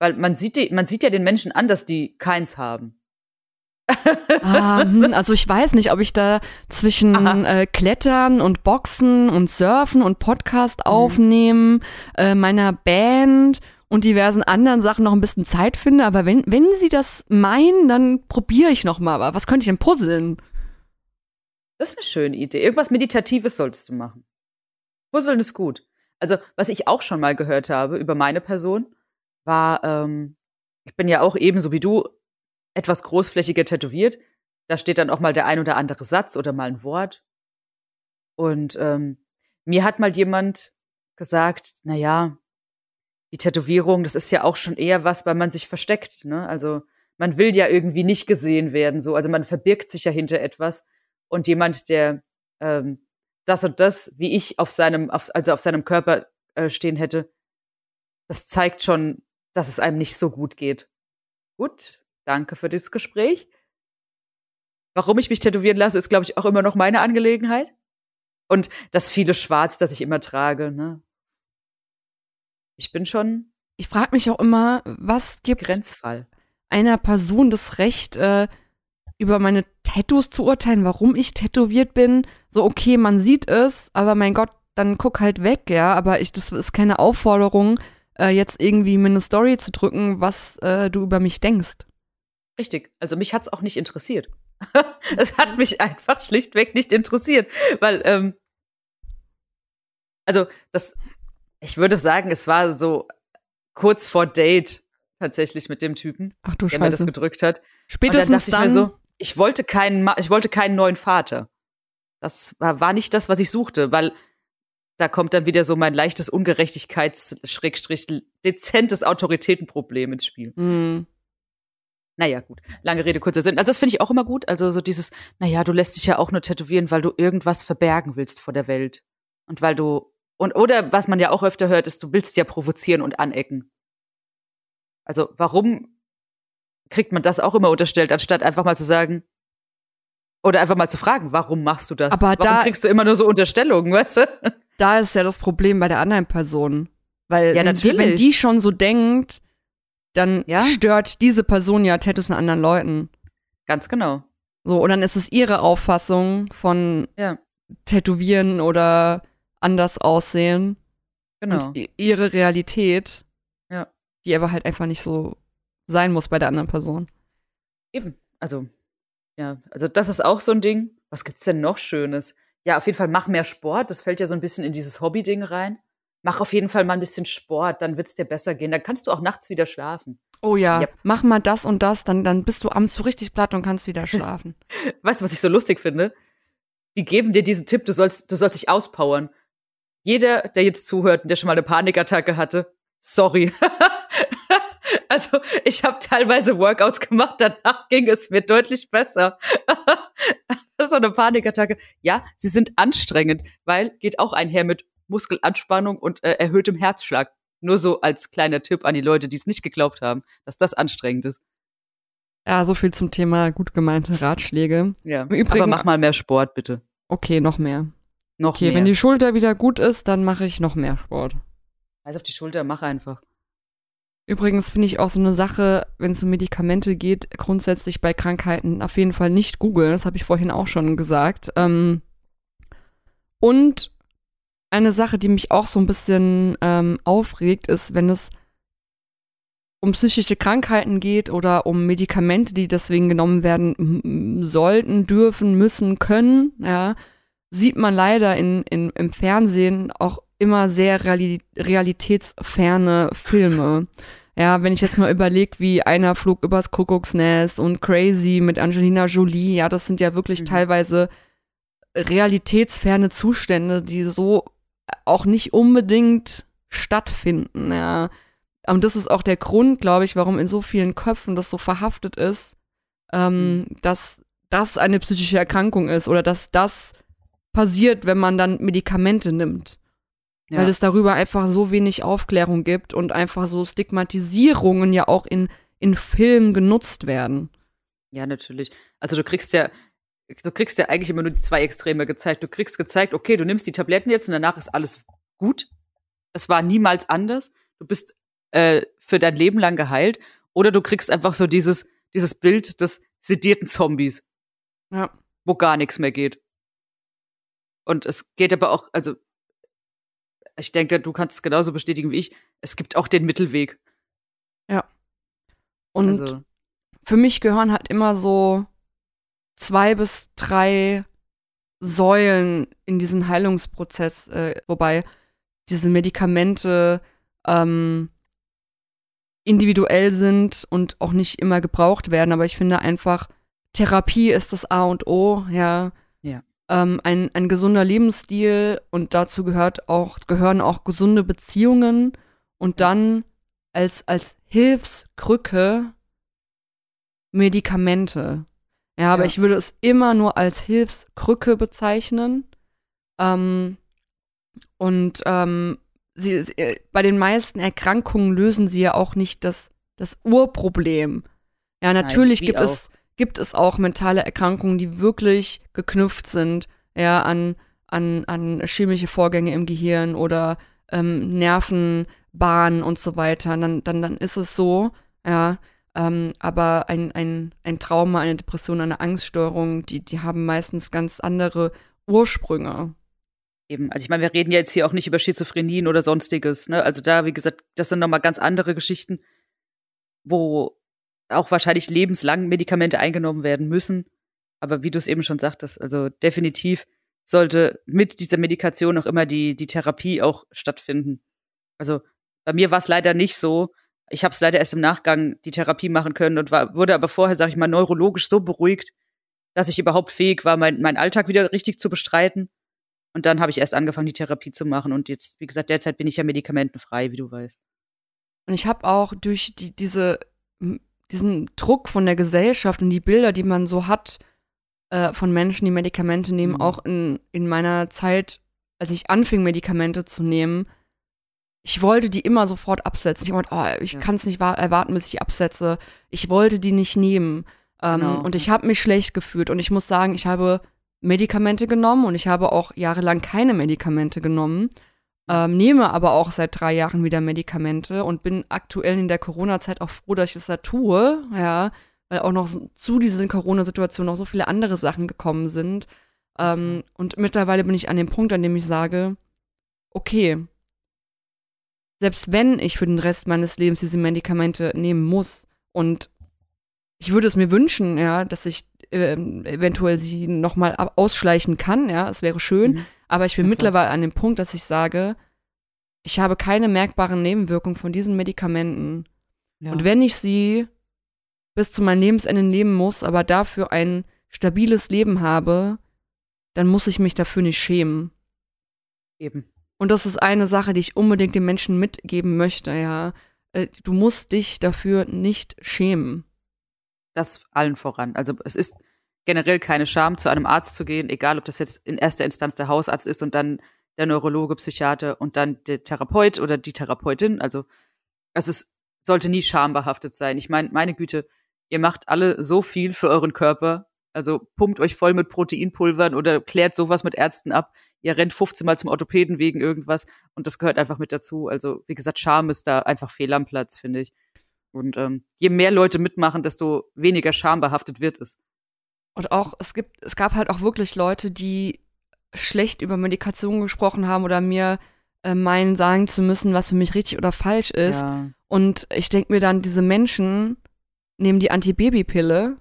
Weil man sieht, die, man sieht ja den Menschen an, dass die keins haben. ah, hm, also ich weiß nicht, ob ich da zwischen äh, Klettern und Boxen und Surfen und Podcast Mhm. aufnehmen, äh, meiner Band und diversen anderen Sachen noch ein bisschen Zeit finde. Aber wenn, wenn sie das meinen, dann probiere ich noch mal. Aber was könnte ich denn puzzeln? Das ist eine schöne Idee. Irgendwas Meditatives solltest du machen. Puzzeln ist gut. Also, was ich auch schon mal gehört habe über meine Person, war, ähm, ich bin ja auch ebenso wie du etwas großflächiger tätowiert. Da steht dann auch mal der ein oder andere Satz oder mal ein Wort. Und ähm, mir hat mal jemand gesagt, na ja, die Tätowierung, das ist ja auch schon eher was, weil man sich versteckt. Ne? Also man will ja irgendwie nicht gesehen werden, so. Also man verbirgt sich ja hinter etwas. Und jemand, der ähm, das und das, wie ich auf seinem, auf, also auf seinem Körper äh, stehen hätte, das zeigt schon, dass es einem nicht so gut geht. Gut, danke für das Gespräch. Warum ich mich tätowieren lasse, ist, glaube ich, auch immer noch meine Angelegenheit. Und das viele Schwarz, das ich immer trage, ne? Ich bin schon Ich frage mich auch immer, was gibt Grenzfall. einer Person das Recht, äh, über meine Tattoos zu urteilen, warum ich tätowiert bin. So, okay, man sieht es, aber mein Gott, dann guck halt weg, ja. Aber ich, das ist keine Aufforderung, äh, jetzt irgendwie mir eine Story zu drücken, was äh, du über mich denkst. Richtig. Also mich hat's auch nicht interessiert. es hat mich einfach schlichtweg nicht interessiert, weil ähm, also das, ich würde sagen, es war so kurz vor Date tatsächlich mit dem Typen, Ach du der mir das Scheiße. gedrückt hat. Spätestens und dann dachte ich dann, mir so, ich wollte keinen, ich wollte keinen neuen Vater. Das war, war nicht das, was ich suchte, weil da kommt dann wieder so mein leichtes Ungerechtigkeits, Schrägstrich, dezentes Autoritätenproblem ins Spiel. Hm, Naja, gut. Lange Rede, kurzer Sinn. Also das finde ich auch immer gut. Also so dieses, naja, du lässt dich ja auch nur tätowieren, weil du irgendwas verbergen willst vor der Welt. Und weil du, und, oder was man ja auch öfter hört, ist, du willst ja provozieren und anecken. Also warum kriegt man das auch immer unterstellt, anstatt einfach mal zu sagen, oder einfach mal zu fragen, warum machst du das? Aber warum da- kriegst du immer nur so Unterstellungen, weißt du? da ist ja das Problem bei der anderen Person. Weil Ja, wenn, die, wenn die schon so denkt, dann Ja. stört diese Person ja Tattoos an anderen Leuten. Ganz genau. So, und dann ist es ihre Auffassung von Ja. Tätowieren oder anders aussehen Genau. und ihre Realität, Ja. die aber halt einfach nicht so sein muss bei der anderen Person. Eben. Also, ja, also das ist auch so ein Ding. Was gibt's denn noch Schönes? Ja, auf jeden Fall mach mehr Sport. Das fällt ja so ein bisschen in dieses Hobby-Ding rein. Mach auf jeden Fall mal ein bisschen Sport, dann wird's dir besser gehen. Dann kannst du auch nachts wieder schlafen. Oh ja, Yep. mach mal das und das, dann, dann bist du abends so richtig platt und kannst wieder schlafen. Weißt du, was ich so lustig finde? Die geben dir diesen Tipp, du sollst, du sollst dich auspowern. Jeder, der jetzt zuhört und der schon mal eine Panikattacke hatte, sorry. Also ich habe teilweise Workouts gemacht, danach ging es mir deutlich besser. das ist so eine Panikattacke. Ja, sie sind anstrengend, weil geht auch einher mit Muskelanspannung und äh, erhöhtem Herzschlag. Nur so als kleiner Tipp an die Leute, die es nicht geglaubt haben, dass das anstrengend ist. Ja, so viel zum Thema gut gemeinte Ratschläge. Ja. Im Übrigen- Aber mach mal mehr Sport, bitte. Okay, noch mehr. Noch Okay, mehr. wenn die Schulter wieder gut ist, dann mache ich noch mehr Sport. Scheiß auf die Schulter, mach einfach. Übrigens finde ich auch so eine Sache, wenn es um Medikamente geht, grundsätzlich bei Krankheiten auf jeden Fall nicht googeln. Das habe ich vorhin auch schon gesagt. Ähm, und eine Sache, die mich auch so ein bisschen ähm, aufregt, ist, wenn es um psychische Krankheiten geht oder um Medikamente, die deswegen genommen werden sollten, dürfen, müssen, können, ja, sieht man leider in, in, im Fernsehen auch immer sehr reali realitätsferne Filme. Ja, wenn ich jetzt mal überlege, wie einer flog übers Kuckucksnest und Crazy mit Angelina Jolie, ja, das sind ja wirklich Mhm. teilweise realitätsferne Zustände, die so auch nicht unbedingt stattfinden, ja. Und das ist auch der Grund, glaube ich, warum in so vielen Köpfen das so verhaftet ist, ähm, dass das eine psychische Erkrankung ist oder dass das passiert, wenn man dann Medikamente nimmt. Ja. Weil es darüber einfach so wenig Aufklärung gibt und einfach so Stigmatisierungen ja auch in, in Filmen genutzt werden. Ja, natürlich. Also du kriegst ja, du kriegst ja eigentlich immer nur die zwei Extreme gezeigt. Du kriegst gezeigt, okay, du nimmst die Tabletten jetzt und danach ist alles gut. Es war niemals anders. Du bist äh, für dein Leben lang geheilt. Oder du kriegst einfach so dieses, dieses Bild des sedierten Zombies, Ja. wo gar nichts mehr geht. Und es geht aber auch, also ich denke, du kannst es genauso bestätigen wie ich. Es gibt auch den Mittelweg. Und also, für mich gehören halt immer so zwei bis drei Säulen in diesen Heilungsprozess, äh, wobei diese Medikamente ähm, individuell sind und auch nicht immer gebraucht werden. Aber ich finde einfach, Therapie ist das A und O, ja. Ja. Ähm, ein, ein gesunder Lebensstil und dazu gehört auch, gehören auch gesunde Beziehungen und dann als, als Hilfskrücke Medikamente. Ja, aber Ja. ich würde es immer nur als Hilfskrücke bezeichnen. Ähm, und ähm, sie, sie, äh, bei den meisten Erkrankungen lösen sie ja auch nicht das, das Urproblem. Ja, natürlich wie gibt es, gibt es auch mentale Erkrankungen, die wirklich geknüpft sind, ja, an, an, an chemische Vorgänge im Gehirn oder ähm, Nervenbahnen und so weiter. Dann, dann, dann ist es so, ja. Ähm, aber ein, ein, ein Trauma, eine Depression, eine Angststörung, die, die haben meistens ganz andere Ursprünge. Eben, also ich meine, wir reden ja jetzt hier auch nicht über Schizophrenien oder sonstiges, ne? Also da, wie gesagt, das sind nochmal ganz andere Geschichten, wo auch wahrscheinlich lebenslang Medikamente eingenommen werden müssen. Aber wie du es eben schon sagtest, also definitiv sollte mit dieser Medikation auch immer die, die Therapie auch stattfinden. Also bei mir war es leider nicht so. Ich habe es leider erst im Nachgang die Therapie machen können und war, wurde aber vorher, sag ich mal, neurologisch so beruhigt, dass ich überhaupt fähig war, mein, meinen Alltag wieder richtig zu bestreiten. Und dann habe ich erst angefangen, die Therapie zu machen. Und jetzt, wie gesagt, derzeit bin ich ja medikamentenfrei, wie du weißt. Und ich habe auch durch die, diese, diesen Druck von der Gesellschaft und die Bilder, die man so hat äh, von Menschen, die Medikamente nehmen, Mhm. auch in, in meiner Zeit, als ich anfing, Medikamente zu nehmen, ich wollte die immer sofort absetzen. Ich wollte, oh, ich Ja. kann es nicht wa- erwarten, bis ich absetze. Ich wollte die nicht nehmen. Ähm, Genau. Und ich habe mich schlecht gefühlt. Und ich muss sagen, ich habe Medikamente genommen und ich habe auch jahrelang keine Medikamente genommen. Ähm, nehme aber auch seit drei Jahren wieder Medikamente und bin aktuell in der Corona-Zeit auch froh, dass ich es da tue, ja, weil auch noch so, zu dieser Corona-Situation noch so viele andere Sachen gekommen sind. Ähm, und mittlerweile bin ich an dem Punkt, an dem ich sage, okay, selbst wenn ich für den Rest meines Lebens diese Medikamente nehmen muss und ich würde es mir wünschen, ja, dass ich ähm, eventuell sie nochmal ausschleichen kann, ja, es wäre schön, Mhm. aber ich bin klar. mittlerweile an dem Punkt, dass ich sage, ich habe keine merkbaren Nebenwirkungen von diesen Medikamenten. Ja. Und wenn ich sie bis zu meinem Lebensende nehmen muss, aber dafür ein stabiles Leben habe, dann muss ich mich dafür nicht schämen. Eben. Und das ist eine Sache, die ich unbedingt den Menschen mitgeben möchte, ja. äh, du musst dich dafür nicht schämen. Das allen voran. Also es ist generell keine Scham, zu einem Arzt zu gehen, egal ob das jetzt in erster Instanz der Hausarzt ist und dann der Neurologe, Psychiater und dann der Therapeut oder die Therapeutin. Also es ist, sollte nie schambehaftet sein. Ich meine, meine Güte, ihr macht alle so viel für euren Körper. Also pumpt euch voll mit Proteinpulvern oder klärt sowas mit Ärzten ab. Ihr rennt 15 Mal zum Orthopäden wegen irgendwas und das gehört einfach mit dazu. Also wie gesagt, Scham ist da einfach fehl am Platz, finde ich. Und ähm, je mehr Leute mitmachen, desto weniger schambehaftet wird es. Und auch, es gibt, es gab halt auch wirklich Leute, die schlecht über Medikation gesprochen haben oder mir äh, meinen, sagen zu müssen, was für mich richtig oder falsch ist. Ja. Und ich denke mir dann, diese Menschen nehmen die Antibabypille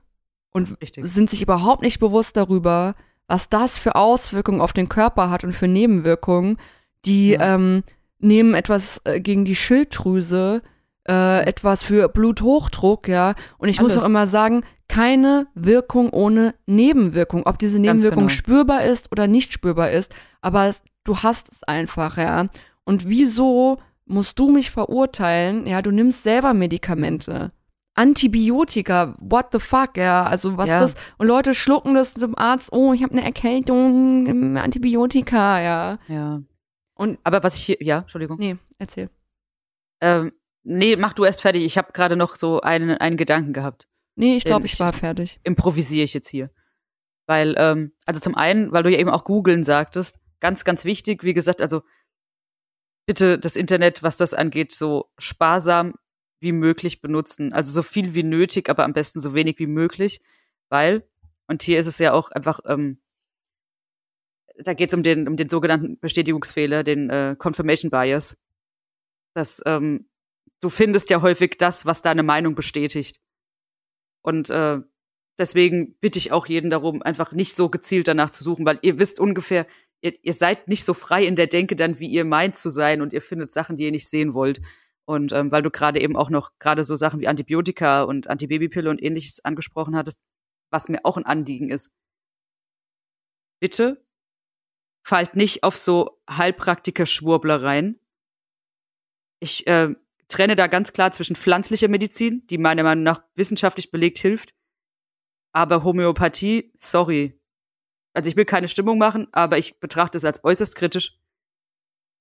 und Richtig. sind sich überhaupt nicht bewusst darüber, was das für Auswirkungen auf den Körper hat und für Nebenwirkungen. Die Ja. ähm, nehmen etwas äh, gegen die Schilddrüse, äh, etwas für Bluthochdruck, ja. Und ich muss Alles. auch immer sagen, keine Wirkung ohne Nebenwirkung. Ob diese Nebenwirkung genau. spürbar ist oder nicht spürbar ist, aber du hast es einfach, ja. Und wieso musst du mich verurteilen? Ja, du nimmst selber Medikamente. Antibiotika, what the fuck, ja, also was Ja. das und Leute schlucken das zum Arzt, oh, ich habe eine Erkältung, Antibiotika, ja. Ja. Und Aber was ich hier, ja, Entschuldigung. nee, erzähl. Ähm, nee, mach du erst fertig. Ich habe gerade noch so einen, einen Gedanken gehabt. Nee, ich glaube, ich war fertig. Improvisiere ich jetzt hier. Weil, ähm, also zum einen, weil du ja eben auch googeln sagtest, ganz, ganz wichtig, wie gesagt, also bitte das Internet, was das angeht, so sparsam wie möglich benutzen. Also so viel wie nötig, aber am besten so wenig wie möglich. Weil, und hier ist es ja auch einfach, ähm, da geht es um den, um den sogenannten Bestätigungsfehler, den äh, Confirmation Bias. Das, ähm, du findest ja häufig das, was deine Meinung bestätigt. Und äh, deswegen bitte ich auch jeden darum, einfach nicht so gezielt danach zu suchen, weil ihr wisst ungefähr, ihr, ihr seid nicht so frei in der Denke dann, wie ihr meint zu sein und ihr findet Sachen, die ihr nicht sehen wollt. Und ähm, weil du gerade eben auch noch gerade so Sachen wie Antibiotika und Antibabypille und ähnliches angesprochen hattest, was mir auch ein Anliegen ist. Bitte fallt nicht auf so Heilpraktiker-Schwurblereien. Ich äh, trenne da ganz klar zwischen pflanzlicher Medizin, die meiner Meinung nach wissenschaftlich belegt hilft, aber Homöopathie, sorry. Also ich will keine Stimmung machen, aber ich betrachte es als äußerst kritisch.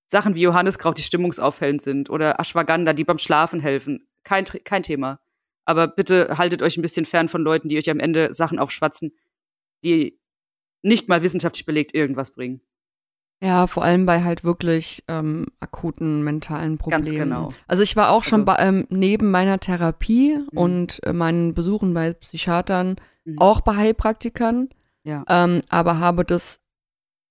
Sachen wie Johanniskraut, die stimmungsaufhellend sind, oder Ashwagandha, die beim Schlafen helfen, kein, kein Thema. Aber bitte haltet euch ein bisschen fern von Leuten, die euch am Ende Sachen aufschwatzen, die nicht mal wissenschaftlich belegt irgendwas bringen. Ja, vor allem bei halt wirklich ähm, akuten mentalen Problemen. Ganz genau. Also ich war auch schon Also- bei, ähm, neben meiner Therapie und äh, meinen Besuchen bei Psychiatern Mhm. auch bei Heilpraktikern, Ja. ähm, aber habe das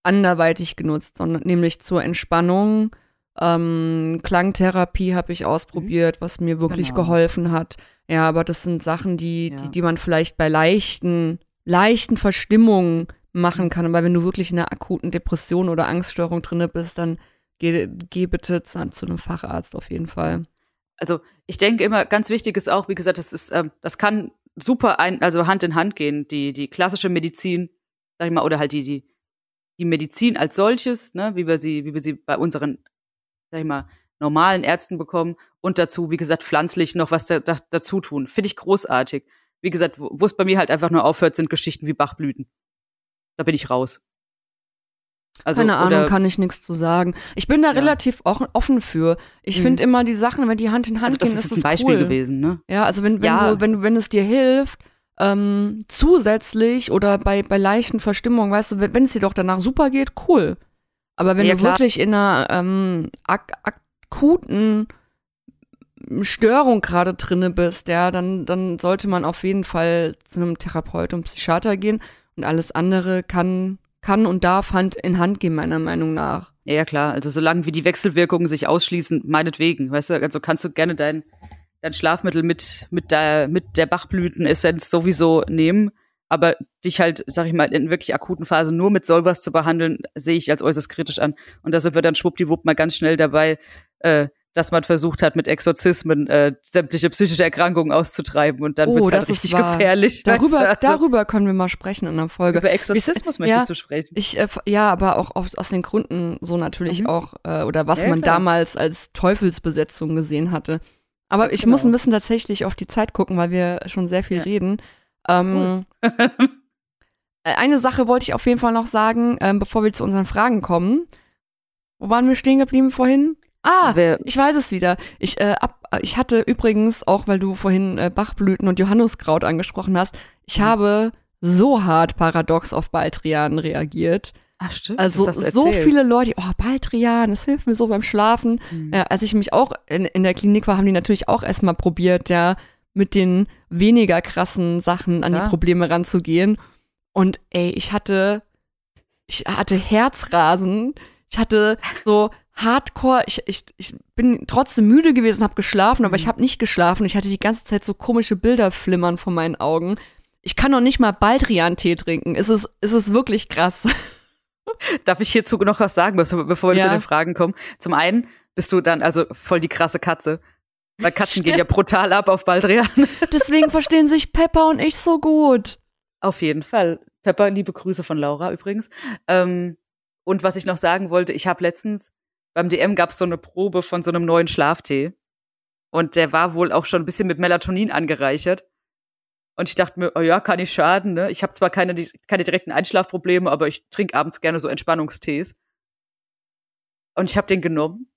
anderweitig genutzt, sondern nämlich zur Entspannung. Ähm, Klangtherapie habe ich ausprobiert, was mir wirklich Genau. geholfen hat. Ja, aber das sind Sachen, die, Ja. die, die man vielleicht bei leichten, leichten Verstimmungen machen kann. Aber wenn du wirklich in einer akuten Depression oder Angststörung drinne bist, dann geh, geh bitte zu, zu einem Facharzt auf jeden Fall. Also ich denke immer, ganz wichtig ist auch, wie gesagt, das ist, ähm, das kann super ein, also Hand in Hand gehen. Die, die klassische Medizin, sag ich mal, oder halt die, die, die Medizin als solches, ne, wie wir sie, wie wir sie bei unseren, sag ich mal, normalen Ärzten bekommen und dazu, wie gesagt, pflanzlich noch was da, da, dazu tun. Finde ich großartig. Wie gesagt, wo es bei mir halt einfach nur aufhört, sind Geschichten wie Bachblüten. Da bin ich raus. Also, Keine Ahnung, kann ich nichts zu sagen. Ich bin da Ja. relativ offen, für. Ich Mhm. finde immer die Sachen, wenn die Hand in Hand also das gehen, ist ist jetzt ein das Beispiel cool. gewesen, ne? Ja, also wenn, wenn, Ja. du, wenn, wenn es dir hilft, ähm, zusätzlich oder bei, bei leichten Verstimmungen, weißt du, wenn, wenn es dir doch danach super geht, cool. Aber wenn Ja, du klar. wirklich in einer ähm, ak akuten Störung gerade drinne bist, ja, dann, dann sollte man auf jeden Fall zu einem Therapeut und Psychiater gehen und alles andere kann, kann und darf Hand in Hand gehen, meiner Meinung nach. Ja, klar. Also solange wie die Wechselwirkungen sich ausschließen, meinetwegen. Weißt du, also kannst du gerne dein, dein Schlafmittel mit, mit der, mit der Bachblütenessenz sowieso nehmen. Aber dich halt, sag ich mal, in wirklich akuten Phasen nur mit sowas zu behandeln, sehe ich als äußerst kritisch an. Und da sind wir dann schwuppdiwupp mal ganz schnell dabei, äh, dass man versucht hat, mit Exorzismen äh, sämtliche psychische Erkrankungen auszutreiben. Und dann Oh, wird's halt richtig gefährlich. Darüber, weißt du? Also, darüber können wir mal sprechen in einer Folge. über Exorzismus Ja. möchtest du sprechen. Ich, äh, ja, aber auch aus, aus den Gründen so natürlich Mhm. auch, äh, oder was Ja, man klar. damals als Teufelsbesetzung gesehen hatte. Aber Ganz ich muss ein genau. bisschen tatsächlich auf die Zeit gucken, weil wir schon sehr viel Ja. reden. Ähm, äh, eine Sache wollte ich auf jeden Fall noch sagen, ähm, bevor wir zu unseren Fragen kommen. Wo waren wir stehen geblieben vorhin? Ah, Wer, ich weiß es wieder. Ich, äh, ab, äh, ich hatte übrigens, auch weil du vorhin äh, Bachblüten und Johanniskraut angesprochen hast, ich Mhm. habe so hart paradox auf Baldrian reagiert. ach stimmt, Also so viele Leute, oh, Baldrian, das hilft mir so beim Schlafen. Mhm. Ja, als ich mich auch in, in der Klinik war, haben die natürlich auch erstmal probiert, ja, mit den weniger krassen Sachen an Ja. die Probleme ranzugehen. Und ey, ich hatte, ich hatte Herzrasen, ich hatte so Hardcore, ich, ich, ich bin trotzdem müde gewesen, habe geschlafen, aber Mhm. ich habe nicht geschlafen. Ich hatte die ganze Zeit so komische Bilder flimmern vor meinen Augen. Ich kann noch nicht mal Baldrian-Tee trinken. Es ist, es ist wirklich krass. Darf ich hierzu noch was sagen, bevor wir Ja. zu den Fragen kommen? Zum einen bist du dann also voll die krasse Katze. Weil Katzen gehen ja brutal ab auf Baldrian. Deswegen verstehen sich Pepper und ich so gut. Auf jeden Fall. Pepper, liebe Grüße von Laura übrigens. Ähm, und was ich noch sagen wollte, ich habe letztens beim DM gab es so eine Probe von so einem neuen Schlaftee. Und der war wohl auch schon ein bisschen mit Melatonin angereichert. Und ich dachte mir, oh ja, kann nicht schaden, ne? Ich habe zwar keine, keine direkten Einschlafprobleme, aber ich trinke abends gerne so Entspannungstees. Und ich habe den genommen.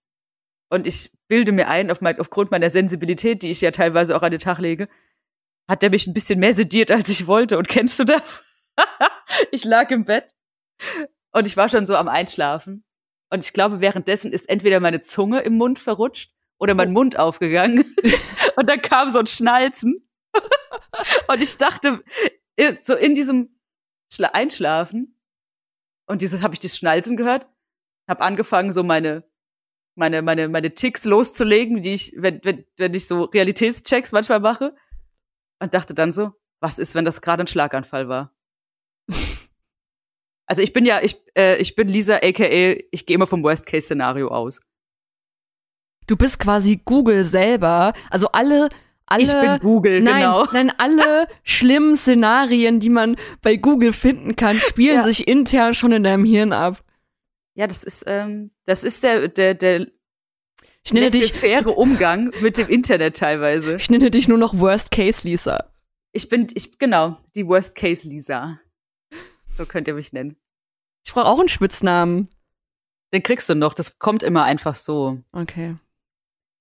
Und ich bilde mir ein, auf mein, aufgrund meiner Sensibilität, die ich ja teilweise auch an den Tag lege, hat der mich ein bisschen mehr sediert, als ich wollte. Und kennst du das? ich lag im Bett und ich war schon so am Einschlafen. Und ich glaube, währenddessen ist entweder meine Zunge im Mund verrutscht oder mein Mund aufgegangen. und dann kam so ein Schnalzen. und ich dachte, i- so in diesem Schla Einschlafen, und dieses habe ich das Schnalzen gehört, habe angefangen, so meine meine meine meine Ticks loszulegen, die ich wenn wenn wenn ich so Realitätschecks manchmal mache und dachte dann so, was ist, wenn das gerade ein Schlaganfall war? Also ich bin ja ich äh, ich bin Lisa aka ich gehe immer vom Worst Case Szenario aus. Du bist quasi Google selber. Also alle, alle. ich bin Google nein, genau. nein, alle schlimmen Szenarien, die man bei Google finden kann, spielen Ja. sich intern schon in deinem Hirn ab. Ja, das ist ähm, das ist der der der Ich nenne dich, laissez-faire Umgang mit dem Internet teilweise. ich nenne dich nur noch Worst Case Lisa. Ich bin ich genau die Worst Case Lisa. So könnt ihr mich nennen. Ich brauche auch einen Spitznamen. Den kriegst du noch. Das kommt immer einfach so. Okay.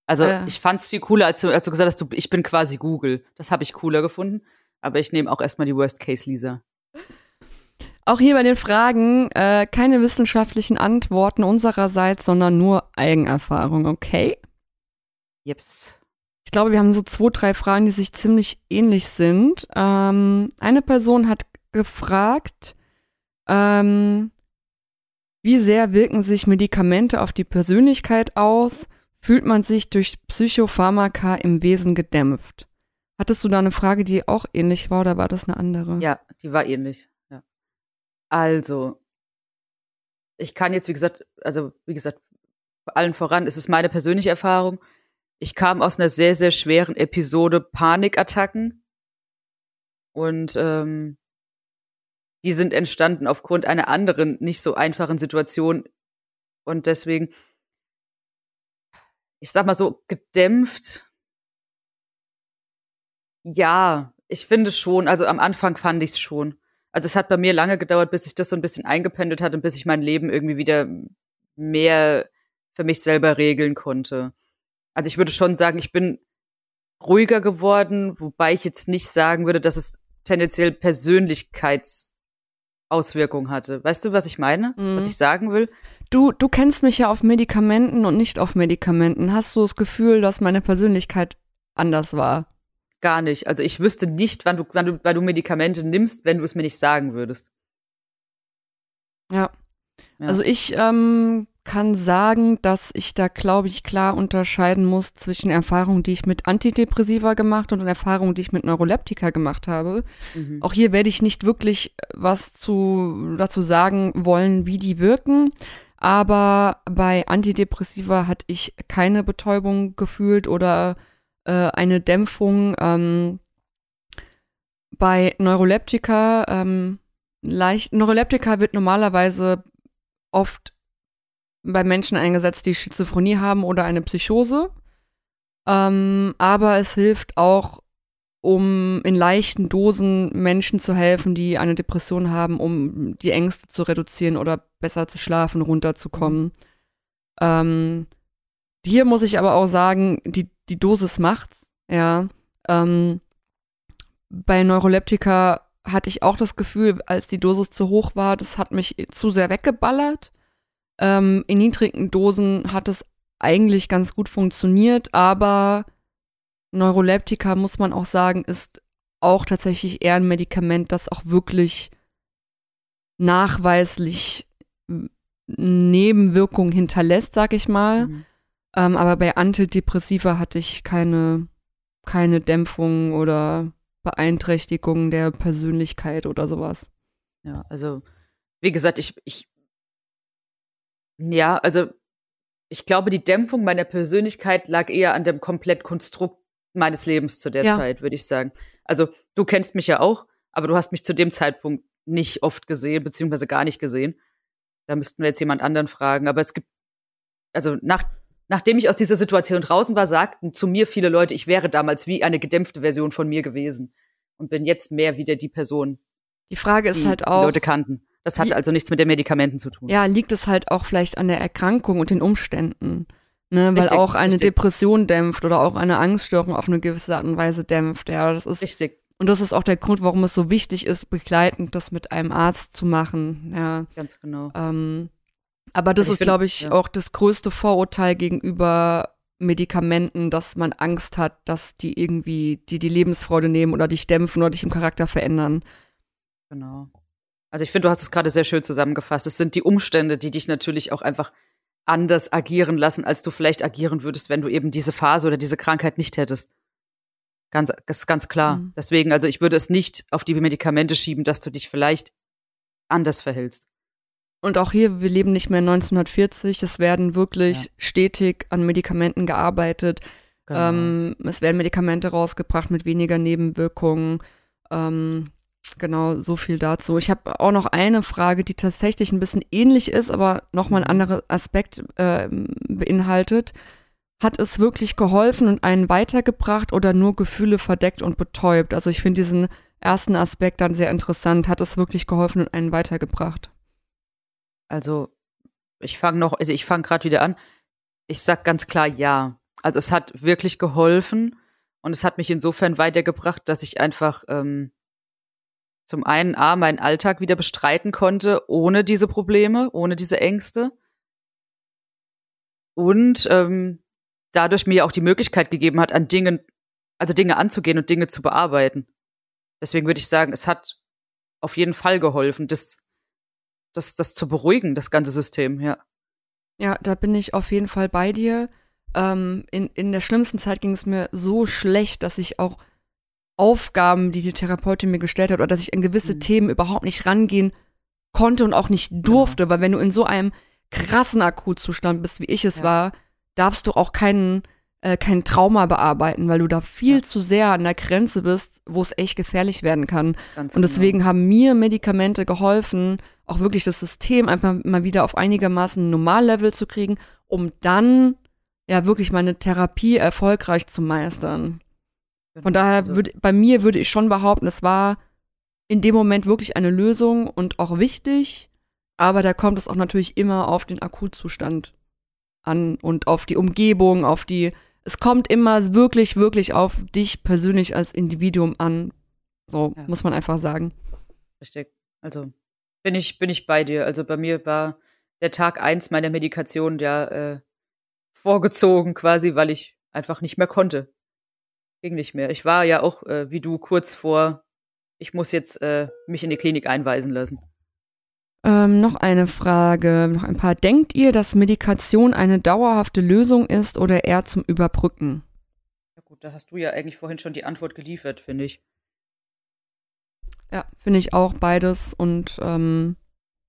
Also Äh. ich fand's viel cooler, als du, als du gesagt hast, du, ich bin quasi Google. Das habe ich cooler gefunden. Aber ich nehme auch erstmal die Worst Case Lisa. Auch hier bei den Fragen äh, keine wissenschaftlichen Antworten unsererseits, sondern nur Eigenerfahrung, okay? Jeps. Ich glaube, wir haben so zwei, drei Fragen, die sich ziemlich ähnlich sind. Ähm, eine Person hat gefragt, ähm, wie sehr wirken sich Medikamente auf die Persönlichkeit aus? Fühlt man sich durch Psychopharmaka im Wesen gedämpft? Hattest du da eine Frage, die auch ähnlich war oder war das eine andere? Ja, die war ähnlich. Ja. Also, ich kann jetzt, wie gesagt, also wie gesagt, allen voran ist es meine persönliche Erfahrung. Ich kam aus einer sehr, sehr schweren Episode Panikattacken. Und ähm, die sind entstanden aufgrund einer anderen, nicht so einfachen Situation. Und deswegen, ich sag mal so, gedämpft. Ja, ich finde schon. Also am Anfang fand ich es schon. Also es hat bei mir lange gedauert, bis sich das so ein bisschen eingependelt hat und bis ich mein Leben irgendwie wieder mehr für mich selber regeln konnte. Also ich würde schon sagen, ich bin ruhiger geworden, wobei ich jetzt nicht sagen würde, dass es tendenziell Persönlichkeitsauswirkungen hatte. Weißt du, was ich meine? Mhm. Was ich sagen will? Du, du kennst mich ja auf Medikamenten und nicht auf Medikamenten. Hast du das Gefühl, dass meine Persönlichkeit anders war? Gar nicht. Also ich wüsste nicht, wann du, wann du, wann du Medikamente nimmst, wenn du es mir nicht sagen würdest. Ja. Ja. Also ich ähm, kann sagen, dass ich da, glaube ich, klar unterscheiden muss zwischen Erfahrungen, die ich mit Antidepressiva gemacht und Erfahrungen, die ich mit Neuroleptika gemacht habe. Mhm. Auch hier werde ich nicht wirklich was zu, dazu sagen wollen, wie die wirken. Aber bei Antidepressiva hatte ich keine Betäubung gefühlt oder äh, eine Dämpfung. Ähm, bei Neuroleptika, ähm, leicht, Neuroleptika wird normalerweise oft bei Menschen eingesetzt, die Schizophrenie haben oder eine Psychose. Ähm, aber es hilft auch, um in leichten Dosen Menschen zu helfen, die eine Depression haben, um die Ängste zu reduzieren oder besser zu schlafen, runterzukommen. Ähm, hier muss ich aber auch sagen, die, die Dosis macht's, ja. Ähm, bei Neuroleptika hatte ich auch das Gefühl, als die Dosis zu hoch war, das hat mich zu sehr weggeballert. Ähm, in niedrigen Dosen hat es eigentlich ganz gut funktioniert, aber Neuroleptika, muss man auch sagen, ist auch tatsächlich eher ein Medikament, das auch wirklich nachweislich Nebenwirkungen hinterlässt, sag ich mal. Mhm. Ähm, aber bei Antidepressiva hatte ich keine, keine Dämpfung oder Beeinträchtigung der Persönlichkeit oder sowas. Ja, also, wie gesagt, ich, ich, ja, also, ich glaube, die Dämpfung meiner Persönlichkeit lag eher an dem Komplettkonstrukt meines Lebens zu der Ja. Zeit, würde ich sagen. Also, du kennst mich ja auch, aber du hast mich zu dem Zeitpunkt nicht oft gesehen, beziehungsweise gar nicht gesehen. Da müssten wir jetzt jemand anderen fragen. Aber es gibt, also, nach, nachdem ich aus dieser Situation draußen war, sagten zu mir viele Leute, ich wäre damals wie eine gedämpfte Version von mir gewesen. Und bin jetzt mehr wieder die Person, Die Frage ist die halt die auch, Leute kannten. Das hat also nichts mit den Medikamenten zu tun. ja, liegt es halt auch vielleicht an der Erkrankung und den Umständen. Ne, weil Richtig, auch eine richtig. Depression dämpft oder auch eine Angststörung auf eine gewisse Art und Weise dämpft. Ja, das ist, Richtig, und das ist auch der Grund, warum es so wichtig ist, begleitend das mit einem Arzt zu machen. Ja, ganz genau. Ähm, aber das Also ich ist, glaube ich, ja. auch das größte Vorurteil gegenüber Medikamenten, dass man Angst hat, dass die irgendwie die, die Lebensfreude nehmen oder dich dämpfen oder dich im Charakter verändern. Genau. Also ich finde, du hast es gerade sehr schön zusammengefasst. Es sind die Umstände, die dich natürlich auch einfach anders agieren lassen, als du vielleicht agieren würdest, wenn du eben diese Phase oder diese Krankheit nicht hättest. Ganz, das ist ganz klar. Mhm. Deswegen, also ich würde es nicht auf die Medikamente schieben, dass du dich vielleicht anders verhältst. Und auch hier, wir leben nicht mehr 1940. Es werden wirklich Ja. stetig an Medikamenten gearbeitet. Genau. Ähm, es werden Medikamente rausgebracht mit weniger Nebenwirkungen. Ähm, genau, so viel dazu. Ich habe auch noch eine Frage, die tatsächlich ein bisschen ähnlich ist, aber nochmal Mhm. einen anderen Aspekt ähm, beinhaltet. Hat es wirklich geholfen und einen weitergebracht oder nur Gefühle verdeckt und betäubt? Also ich finde diesen ersten Aspekt dann sehr interessant. Hat es wirklich geholfen und einen weitergebracht? Also ich fange noch, also ich fange gerade wieder an. Ich sag ganz klar ja. Also es hat wirklich geholfen und es hat mich insofern weitergebracht, dass ich einfach ähm, zum einen A, meinen Alltag wieder bestreiten konnte, ohne diese Probleme, ohne diese Ängste. Und ähm, dadurch mir auch die Möglichkeit gegeben hat, an Dingen, also Dinge anzugehen und Dinge zu bearbeiten. Deswegen würde ich sagen, es hat auf jeden Fall geholfen, das, das, das zu beruhigen, das ganze System, ja. Ja, da bin ich auf jeden Fall bei dir. Ähm, in, in der schlimmsten Zeit ging es mir so schlecht, dass ich auch Aufgaben, die die Therapeutin mir gestellt hat, oder dass ich an gewisse Mhm. Themen überhaupt nicht rangehen konnte und auch nicht durfte, weil wenn du in so einem krassen Akutzustand bist, wie ich es Ja. war, darfst du auch keinen äh, kein Trauma bearbeiten, weil du da viel Ja. zu sehr an der Grenze bist, wo es echt gefährlich werden kann. Ganz Und genau. deswegen haben mir Medikamente geholfen, auch wirklich das System einfach mal wieder auf einigermaßen Normallevel zu kriegen, um dann ja wirklich meine Therapie erfolgreich zu meistern. Genau. Von daher Also, würde bei mir würde ich schon behaupten, es war in dem Moment wirklich eine Lösung und auch wichtig, aber da kommt es auch natürlich immer auf den Akutzustand an und auf die Umgebung, auf die es kommt immer wirklich wirklich auf dich persönlich als Individuum an. So Ja. muss man einfach sagen. richtig. Also bin ich, bin ich bei dir. Also bei mir war der Tag eins meiner Medikation ja äh, vorgezogen quasi, weil ich einfach nicht mehr konnte. Ging nicht mehr. Ich war ja auch, äh, wie du, kurz vor, ich muss jetzt äh, mich in die Klinik einweisen lassen. Ähm, noch eine Frage, noch ein paar. Denkt ihr, dass Medikation eine dauerhafte Lösung ist oder eher zum Überbrücken? Ja gut, da hast du ja eigentlich vorhin schon die Antwort geliefert, finde ich. Ja, finde ich auch beides. Und ähm,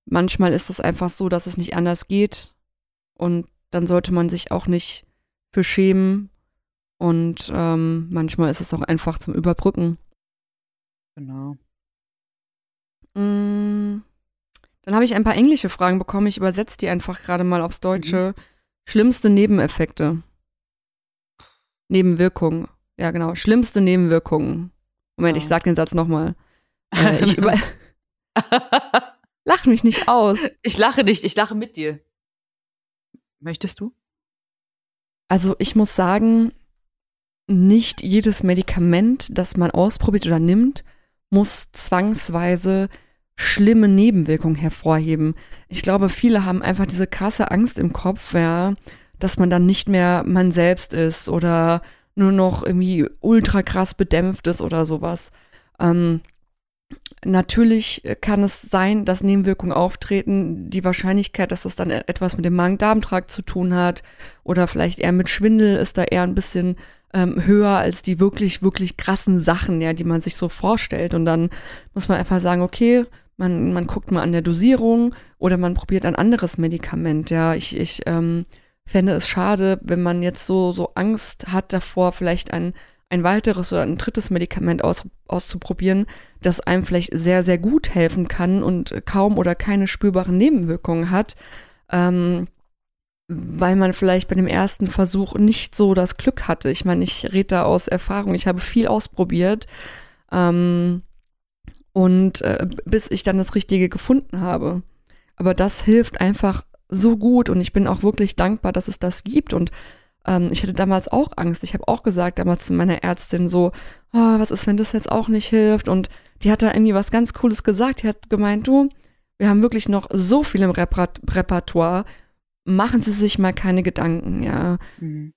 manchmal ist es einfach so, dass es nicht anders geht. Und dann sollte man sich auch nicht für schämen. Und ähm, manchmal ist es auch einfach zum Überbrücken. Genau. Mm, Dann habe ich ein paar englische Fragen bekommen. Ich übersetze die einfach gerade mal aufs Deutsche. Schlimmste Nebeneffekte. Nebenwirkungen. Ja, genau. Schlimmste Nebenwirkungen. Moment, Ja. ich sag den Satz nochmal. Äh, ich über Lach mich nicht aus. ich lache nicht, ich lache mit dir. Möchtest du? Also ich muss sagen, nicht jedes Medikament, das man ausprobiert oder nimmt, muss zwangsweise schlimme Nebenwirkungen hervorheben. Ich glaube, viele haben einfach diese krasse Angst im Kopf, ja, dass man dann nicht mehr man selbst ist oder nur noch irgendwie ultra krass bedämpft ist oder sowas. Ähm, natürlich kann es sein, dass Nebenwirkungen auftreten. Die Wahrscheinlichkeit, dass das dann e- etwas mit dem Magen-Darm-Trakt zu tun hat oder vielleicht eher mit Schwindel, ist da eher ein bisschen ähm, höher als die wirklich, wirklich krassen Sachen, ja, die man sich so vorstellt. Und dann muss man einfach sagen, okay, man, man guckt mal an der Dosierung oder man probiert ein anderes Medikament. Ja, ich, ich ähm, fände es schade, wenn man jetzt so, so Angst hat davor, vielleicht ein, ein weiteres oder ein drittes Medikament aus, auszuprobieren, das einem vielleicht sehr, sehr gut helfen kann und kaum oder keine spürbaren Nebenwirkungen hat. Ähm, weil man vielleicht bei dem ersten Versuch nicht so das Glück hatte. Ich meine, ich rede da aus Erfahrung. Ich habe viel ausprobiert. Ähm, und äh, bis ich dann das Richtige gefunden habe. Aber das hilft einfach so gut und ich bin auch wirklich dankbar, dass es das gibt. Und ähm, ich hatte damals auch Angst. Ich habe auch gesagt damals zu meiner Ärztin so, oh, was ist, wenn das jetzt auch nicht hilft? Und die hat da irgendwie was ganz Cooles gesagt. Die hat gemeint, du, wir haben wirklich noch so viel im Reper Repertoire. Machen Sie sich mal keine Gedanken, ja. Mhm.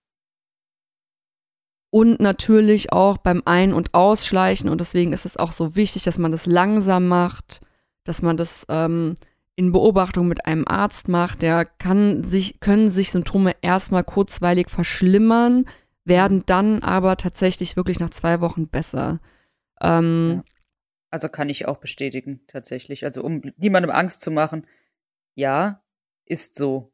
Und natürlich auch beim Ein- und Ausschleichen. Und deswegen ist es auch so wichtig, dass man das langsam macht, dass man das ähm, in Beobachtung mit einem Arzt macht. Der kann sich, können sich Symptome erstmal kurzweilig verschlimmern, werden dann aber tatsächlich wirklich nach zwei Wochen besser. Ähm, Also kann ich auch bestätigen, tatsächlich. Also um niemandem Angst zu machen, ja, ist so.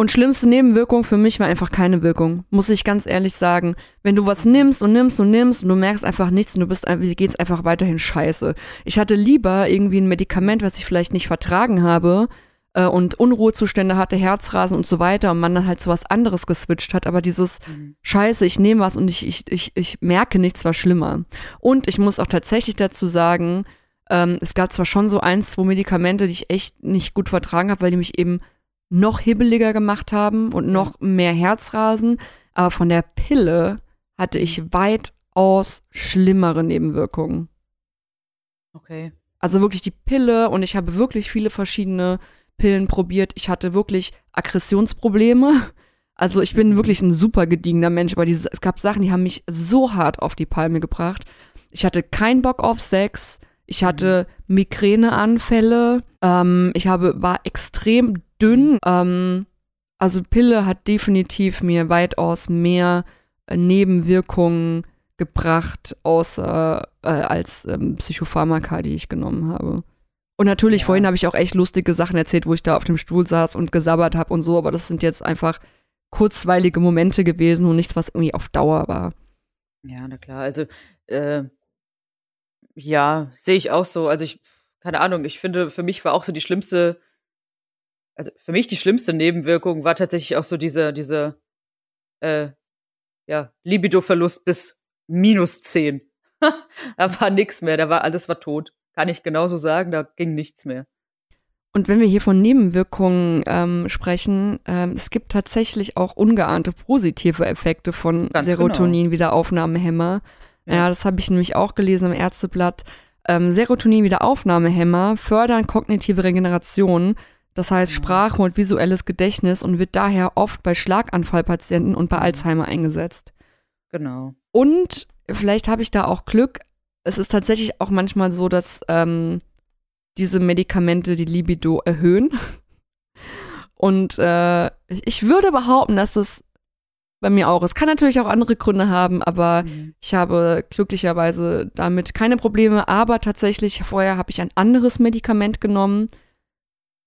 Und schlimmste Nebenwirkung für mich war einfach keine Wirkung, muss ich ganz ehrlich sagen. Wenn du was nimmst und nimmst und nimmst und du merkst einfach nichts und du bist dir geht's einfach weiterhin scheiße. Ich hatte lieber irgendwie ein Medikament, was ich vielleicht nicht vertragen habe äh, und Unruhezustände hatte, Herzrasen und so weiter und man dann halt zu was anderes geswitcht hat, aber dieses Mhm. Scheiße, ich nehme was und ich, ich, ich, ich merke nichts, war schlimmer. Und ich muss auch tatsächlich dazu sagen, ähm, es gab zwar schon so eins, zwei Medikamente, die ich echt nicht gut vertragen habe, weil die mich eben noch hibbeliger gemacht haben und noch mehr Herzrasen. Aber von der Pille hatte ich weitaus schlimmere Nebenwirkungen. Okay. Also wirklich die Pille und ich habe wirklich viele verschiedene Pillen probiert. Ich hatte wirklich Aggressionsprobleme. Also ich bin wirklich ein super gediegener Mensch, aber diese, es gab Sachen, die haben mich so hart auf die Palme gebracht. Ich hatte keinen Bock auf Sex. Ich hatte Migräneanfälle. Ähm, ich habe, war extrem dünn. Ähm, also Pille hat definitiv mir weitaus mehr äh, Nebenwirkungen gebracht, außer äh, als ähm, Psychopharmaka, die ich genommen habe. Und natürlich, Ja. vorhin habe ich auch echt lustige Sachen erzählt, wo ich da auf dem Stuhl saß und gesabbert habe und so, aber das sind jetzt einfach kurzweilige Momente gewesen und nichts, was irgendwie auf Dauer war. Ja, na klar. Also, äh, ja, sehe ich auch so. Also ich, keine Ahnung, ich finde, für mich war auch so die schlimmste, also für mich die schlimmste Nebenwirkung war tatsächlich auch so diese, diese, äh, ja, Libido-Verlust bis minus zehn. da war nix mehr, da war alles war tot. Kann ich genauso sagen, da ging nichts mehr. Und wenn wir hier von Nebenwirkungen ähm, sprechen, ähm, es gibt tatsächlich auch ungeahnte positive Effekte von Ganz Serotonin-Wiederaufnahmehämmer. Ja. Ja. das habe ich nämlich auch gelesen im Ärzteblatt. Ähm, Serotonin-Wiederaufnahmehämmer fördern kognitive Regeneration, das heißt. Sprache und visuelles Gedächtnis und wird daher oft bei Schlaganfallpatienten und bei Alzheimer eingesetzt. Genau. Und vielleicht habe ich da auch Glück. Es ist tatsächlich auch manchmal so, dass ähm, diese Medikamente die Libido erhöhen. Und äh, ich würde behaupten, dass das bei mir auch ist. Kann natürlich auch andere Gründe haben, aber Mhm. ich habe glücklicherweise damit keine Probleme. Aber tatsächlich, vorher habe ich ein anderes Medikament genommen,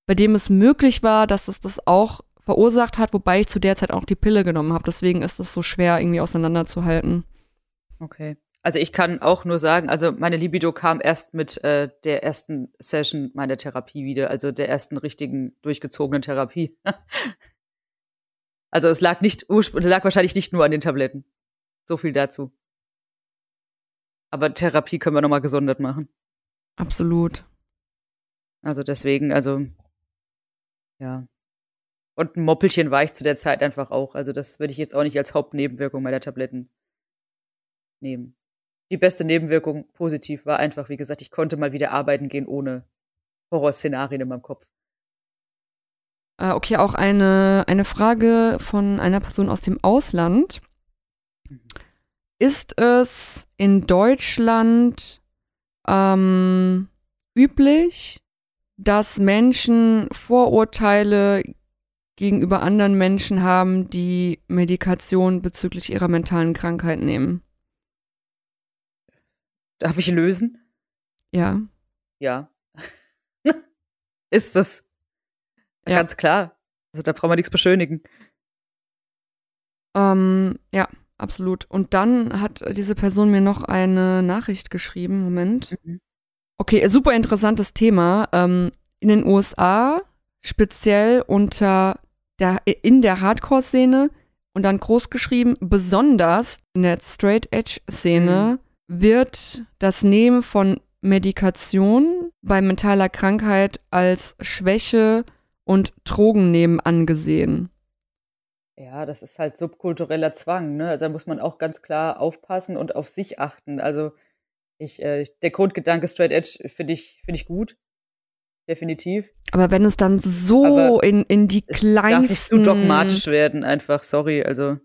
bei dem es möglich war, dass es das auch verursacht hat, wobei ich zu der Zeit auch die Pille genommen habe. Deswegen ist es so schwer irgendwie auseinanderzuhalten. Okay. Also ich kann auch nur sagen, also meine Libido kam erst mit äh, der ersten Session meiner Therapie wieder, also der ersten richtigen durchgezogenen Therapie. also es lag nicht es lag wahrscheinlich nicht nur an den Tabletten. So viel dazu. Aber Therapie können wir nochmal gesondert machen. Absolut. Also deswegen, also, ja. Und ein Moppelchen war ich zu der Zeit einfach auch. Also das würde ich jetzt auch nicht als Hauptnebenwirkung meiner Tabletten nehmen. Die beste Nebenwirkung positiv war einfach, wie gesagt, ich konnte mal wieder arbeiten gehen ohne Horrorszenarien in meinem Kopf. Äh, okay, auch eine, eine Frage von einer Person aus dem Ausland. Ist es in Deutschland ähm, üblich, dass Menschen Vorurteile gegenüber anderen Menschen haben, die Medikation bezüglich ihrer mentalen Krankheit nehmen? Darf ich lösen? Ja. Ja. Ist das. Ja. Ganz klar. Also da brauchen wir nichts beschönigen. Ähm, ja, absolut. Und dann hat diese Person mir noch eine Nachricht geschrieben. Moment. Mhm. Okay, super interessantes Thema. Ähm, in den USA, speziell unter der, in der Hardcore-Szene und dann groß geschrieben, besonders in der Straight-Edge-Szene wird das Nehmen von Medikation bei mentaler Krankheit als Schwäche und Drogennehmen angesehen. Ja, das ist halt subkultureller Zwang, ne? Also da muss man auch ganz klar aufpassen und auf sich achten. Also ich, äh, der Grundgedanke Straight Edge finde ich, finde ich gut. Definitiv. Aber wenn es dann so Aber in, in die kleinsten... darf nicht zu dogmatisch werden, einfach, sorry. Also,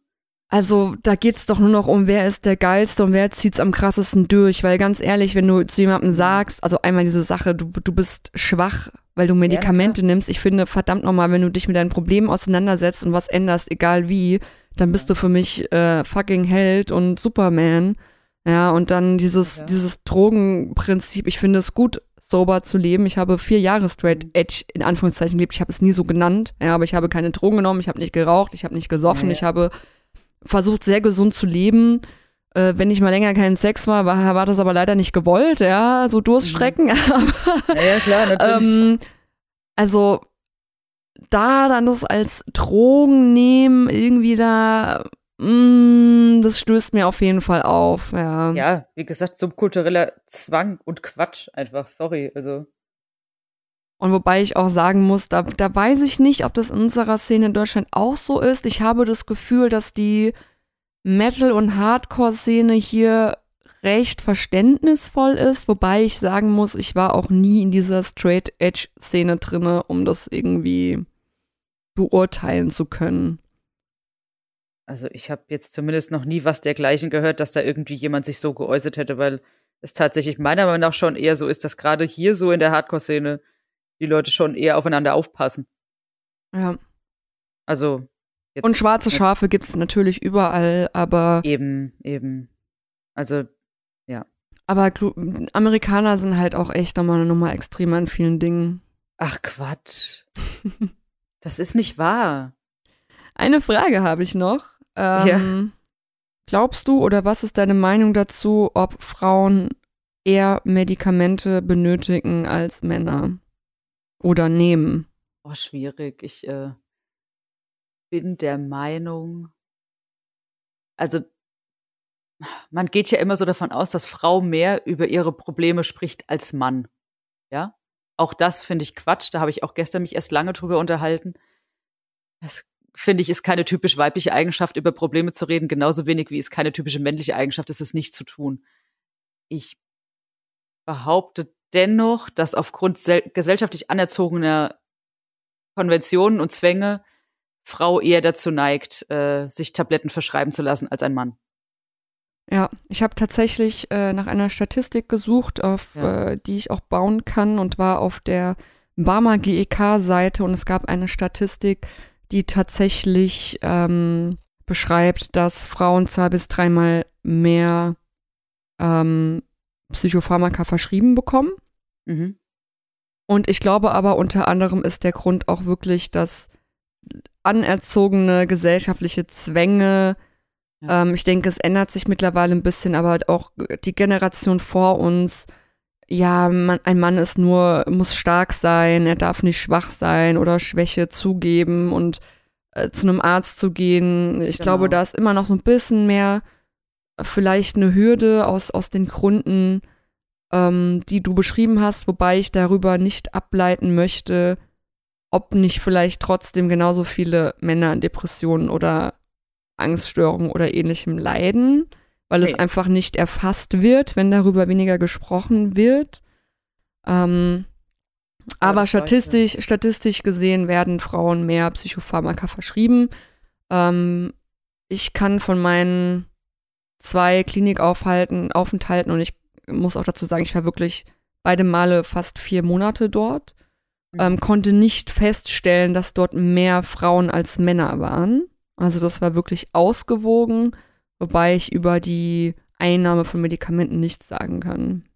Also da geht's doch nur noch um, wer ist der geilste und wer zieht's am krassesten durch. Weil ganz ehrlich, wenn du zu jemandem sagst, also einmal diese Sache, du, du bist schwach, weil du Medikamente nimmst. Ich finde, verdammt nochmal, wenn du dich mit deinen Problemen auseinandersetzt und was änderst, egal wie, dann bist du für mich äh, fucking Held und Superman. Ja, und dann dieses, Ja. dieses Drogenprinzip, ich finde es gut, sober zu leben. Ich habe vier Jahre Straight Mhm. Edge in Anführungszeichen gelebt. Ich habe es nie so genannt, ja, aber ich habe keine Drogen genommen, ich habe nicht geraucht, ich habe nicht gesoffen, Ja, ja. ich habe versucht, sehr gesund zu leben. Äh, wenn ich mal länger keinen Sex war, war, war das aber leider nicht gewollt, ja, so Durststrecken. Aber naja, klar, natürlich. ähm, also da dann das als Drogen nehmen, irgendwie da, mm, das stößt mir auf jeden Fall auf, ja. ja, wie gesagt, subkultureller Zwang und Quatsch, einfach, sorry. Also, Und wobei ich auch sagen muss, da, da weiß ich nicht, ob das in unserer Szene in Deutschland auch so ist. Ich habe das Gefühl, dass die Metal- und Hardcore-Szene hier recht verständnisvoll ist, wobei ich sagen muss, ich war auch nie in dieser Straight-Edge-Szene drinne, um das irgendwie beurteilen zu können. Also ich habe jetzt zumindest noch nie was dergleichen gehört, dass da irgendwie jemand sich so geäußert hätte, weil es tatsächlich meiner Meinung nach schon eher so ist, dass gerade hier so in der Hardcore-Szene die Leute schon eher aufeinander aufpassen. Ja. Also jetzt Und schwarze Schafe gibt es natürlich überall, aber, eben, eben. Also aber Glu- Amerikaner sind halt auch echt nochmal eine Nummer extremer in vielen Dingen. Ach Quatsch. Das ist nicht wahr. Eine Frage habe ich noch. Ähm, Glaubst du oder was ist deine Meinung dazu, ob Frauen eher Medikamente benötigen als Männer oder nehmen? Oh, schwierig. Ich äh, bin der Meinung, also man geht ja immer so davon aus, dass Frau mehr über ihre Probleme spricht als Mann. Ja? Auch das finde ich Quatsch. Da habe ich auch gestern mich erst lange drüber unterhalten. Das finde ich ist keine typisch weibliche Eigenschaft, über Probleme zu reden, genauso wenig wie es keine typische männliche Eigenschaft ist, es nicht zu tun. Ich behaupte dennoch, dass aufgrund sel- gesellschaftlich anerzogener Konventionen und Zwänge Frau eher dazu neigt, äh, sich Tabletten verschreiben zu lassen als ein Mann. Ja, ich habe tatsächlich äh, nach einer Statistik gesucht, auf Ja. äh, die ich auch bauen kann und war auf der Barmer GEK-Seite und es gab eine Statistik, die tatsächlich ähm, beschreibt, dass Frauen zwei bis dreimal mehr ähm, Psychopharmaka verschrieben bekommen. Mhm. Und ich glaube aber unter anderem ist der Grund auch wirklich, dass anerzogene gesellschaftliche Zwänge, Ja. ähm, ich denke, es ändert sich mittlerweile ein bisschen, aber auch die Generation vor uns, ja, man, ein Mann ist nur, muss stark sein, er darf nicht schwach sein oder Schwäche zugeben und äh, zu einem Arzt zu gehen. Ich Genau. glaube, da ist immer noch so ein bisschen mehr vielleicht eine Hürde aus, aus den Gründen, ähm, die du beschrieben hast, wobei ich darüber nicht ableiten möchte, ob nicht vielleicht trotzdem genauso viele Männer an Depressionen oder Angststörungen oder ähnlichem leiden, weil es Nee. einfach nicht erfasst wird, wenn darüber weniger gesprochen wird. Ähm, aber statistisch, statistisch gesehen werden Frauen mehr Psychopharmaka verschrieben. Ähm, ich kann von meinen zwei Klinikaufhalten, Aufenthalten und ich muss auch dazu sagen, ich war wirklich beide Male fast vier Monate dort, Mhm. ähm, konnte nicht feststellen, dass dort mehr Frauen als Männer waren. Also das war wirklich ausgewogen, wobei ich über die Einnahme von Medikamenten nichts sagen kann.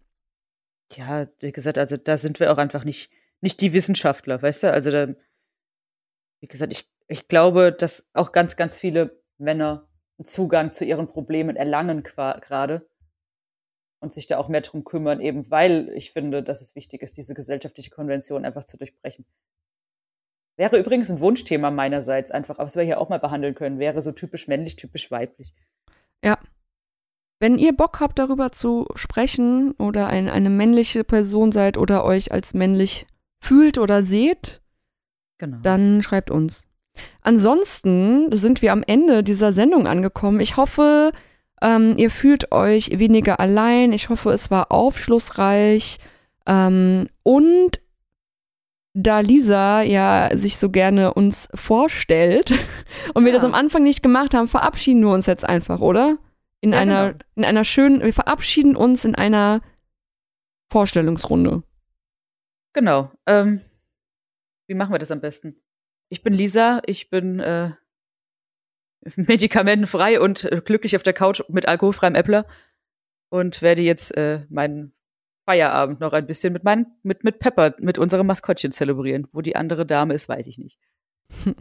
Ja, wie gesagt, also da sind wir auch einfach nicht, nicht die Wissenschaftler, weißt du? Also da, wie gesagt, ich, ich glaube, dass auch ganz, ganz viele Männer einen Zugang zu ihren Problemen erlangen gerade und sich da auch mehr drum kümmern, eben weil ich finde, dass es wichtig ist, diese gesellschaftliche Konvention einfach zu durchbrechen. Wäre übrigens ein Wunschthema meinerseits einfach, was wir hier auch mal behandeln können, wäre so typisch männlich, typisch weiblich. Wenn ihr Bock habt, darüber zu sprechen oder ein, eine männliche Person seid oder euch als männlich fühlt oder seht, Genau. dann schreibt uns. Ansonsten sind wir am Ende dieser Sendung angekommen. Ich hoffe, ähm, ihr fühlt euch weniger allein. Ich hoffe, es war aufschlussreich. Ähm, und da Lisa ja sich so gerne uns vorstellt und wir Ja. das am Anfang nicht gemacht haben, verabschieden wir uns jetzt einfach, oder? In Ja, einer, genau. in einer schönen, wir verabschieden uns in einer Vorstellungsrunde. Genau. Ähm, wie machen wir das am besten? Ich bin Lisa, ich bin äh, medikamentenfrei und äh, glücklich auf der Couch mit alkoholfreiem Äppler und werde jetzt äh, meinen Feierabend noch ein bisschen mit meinen, mit, mit Pepper, mit unserem Maskottchen zelebrieren. Wo die andere Dame ist, weiß ich nicht.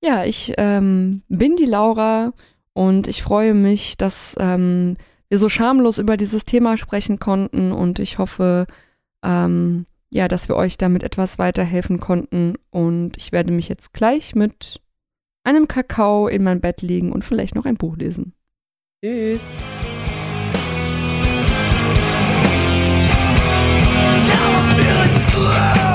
Ja, ich ähm, bin die Laura und ich freue mich, dass ähm, wir so schamlos über dieses Thema sprechen konnten und ich hoffe, ähm, ja, dass wir euch damit etwas weiterhelfen konnten und ich werde mich jetzt gleich mit einem Kakao in mein Bett legen und vielleicht noch ein Buch lesen. Tschüss. Wow.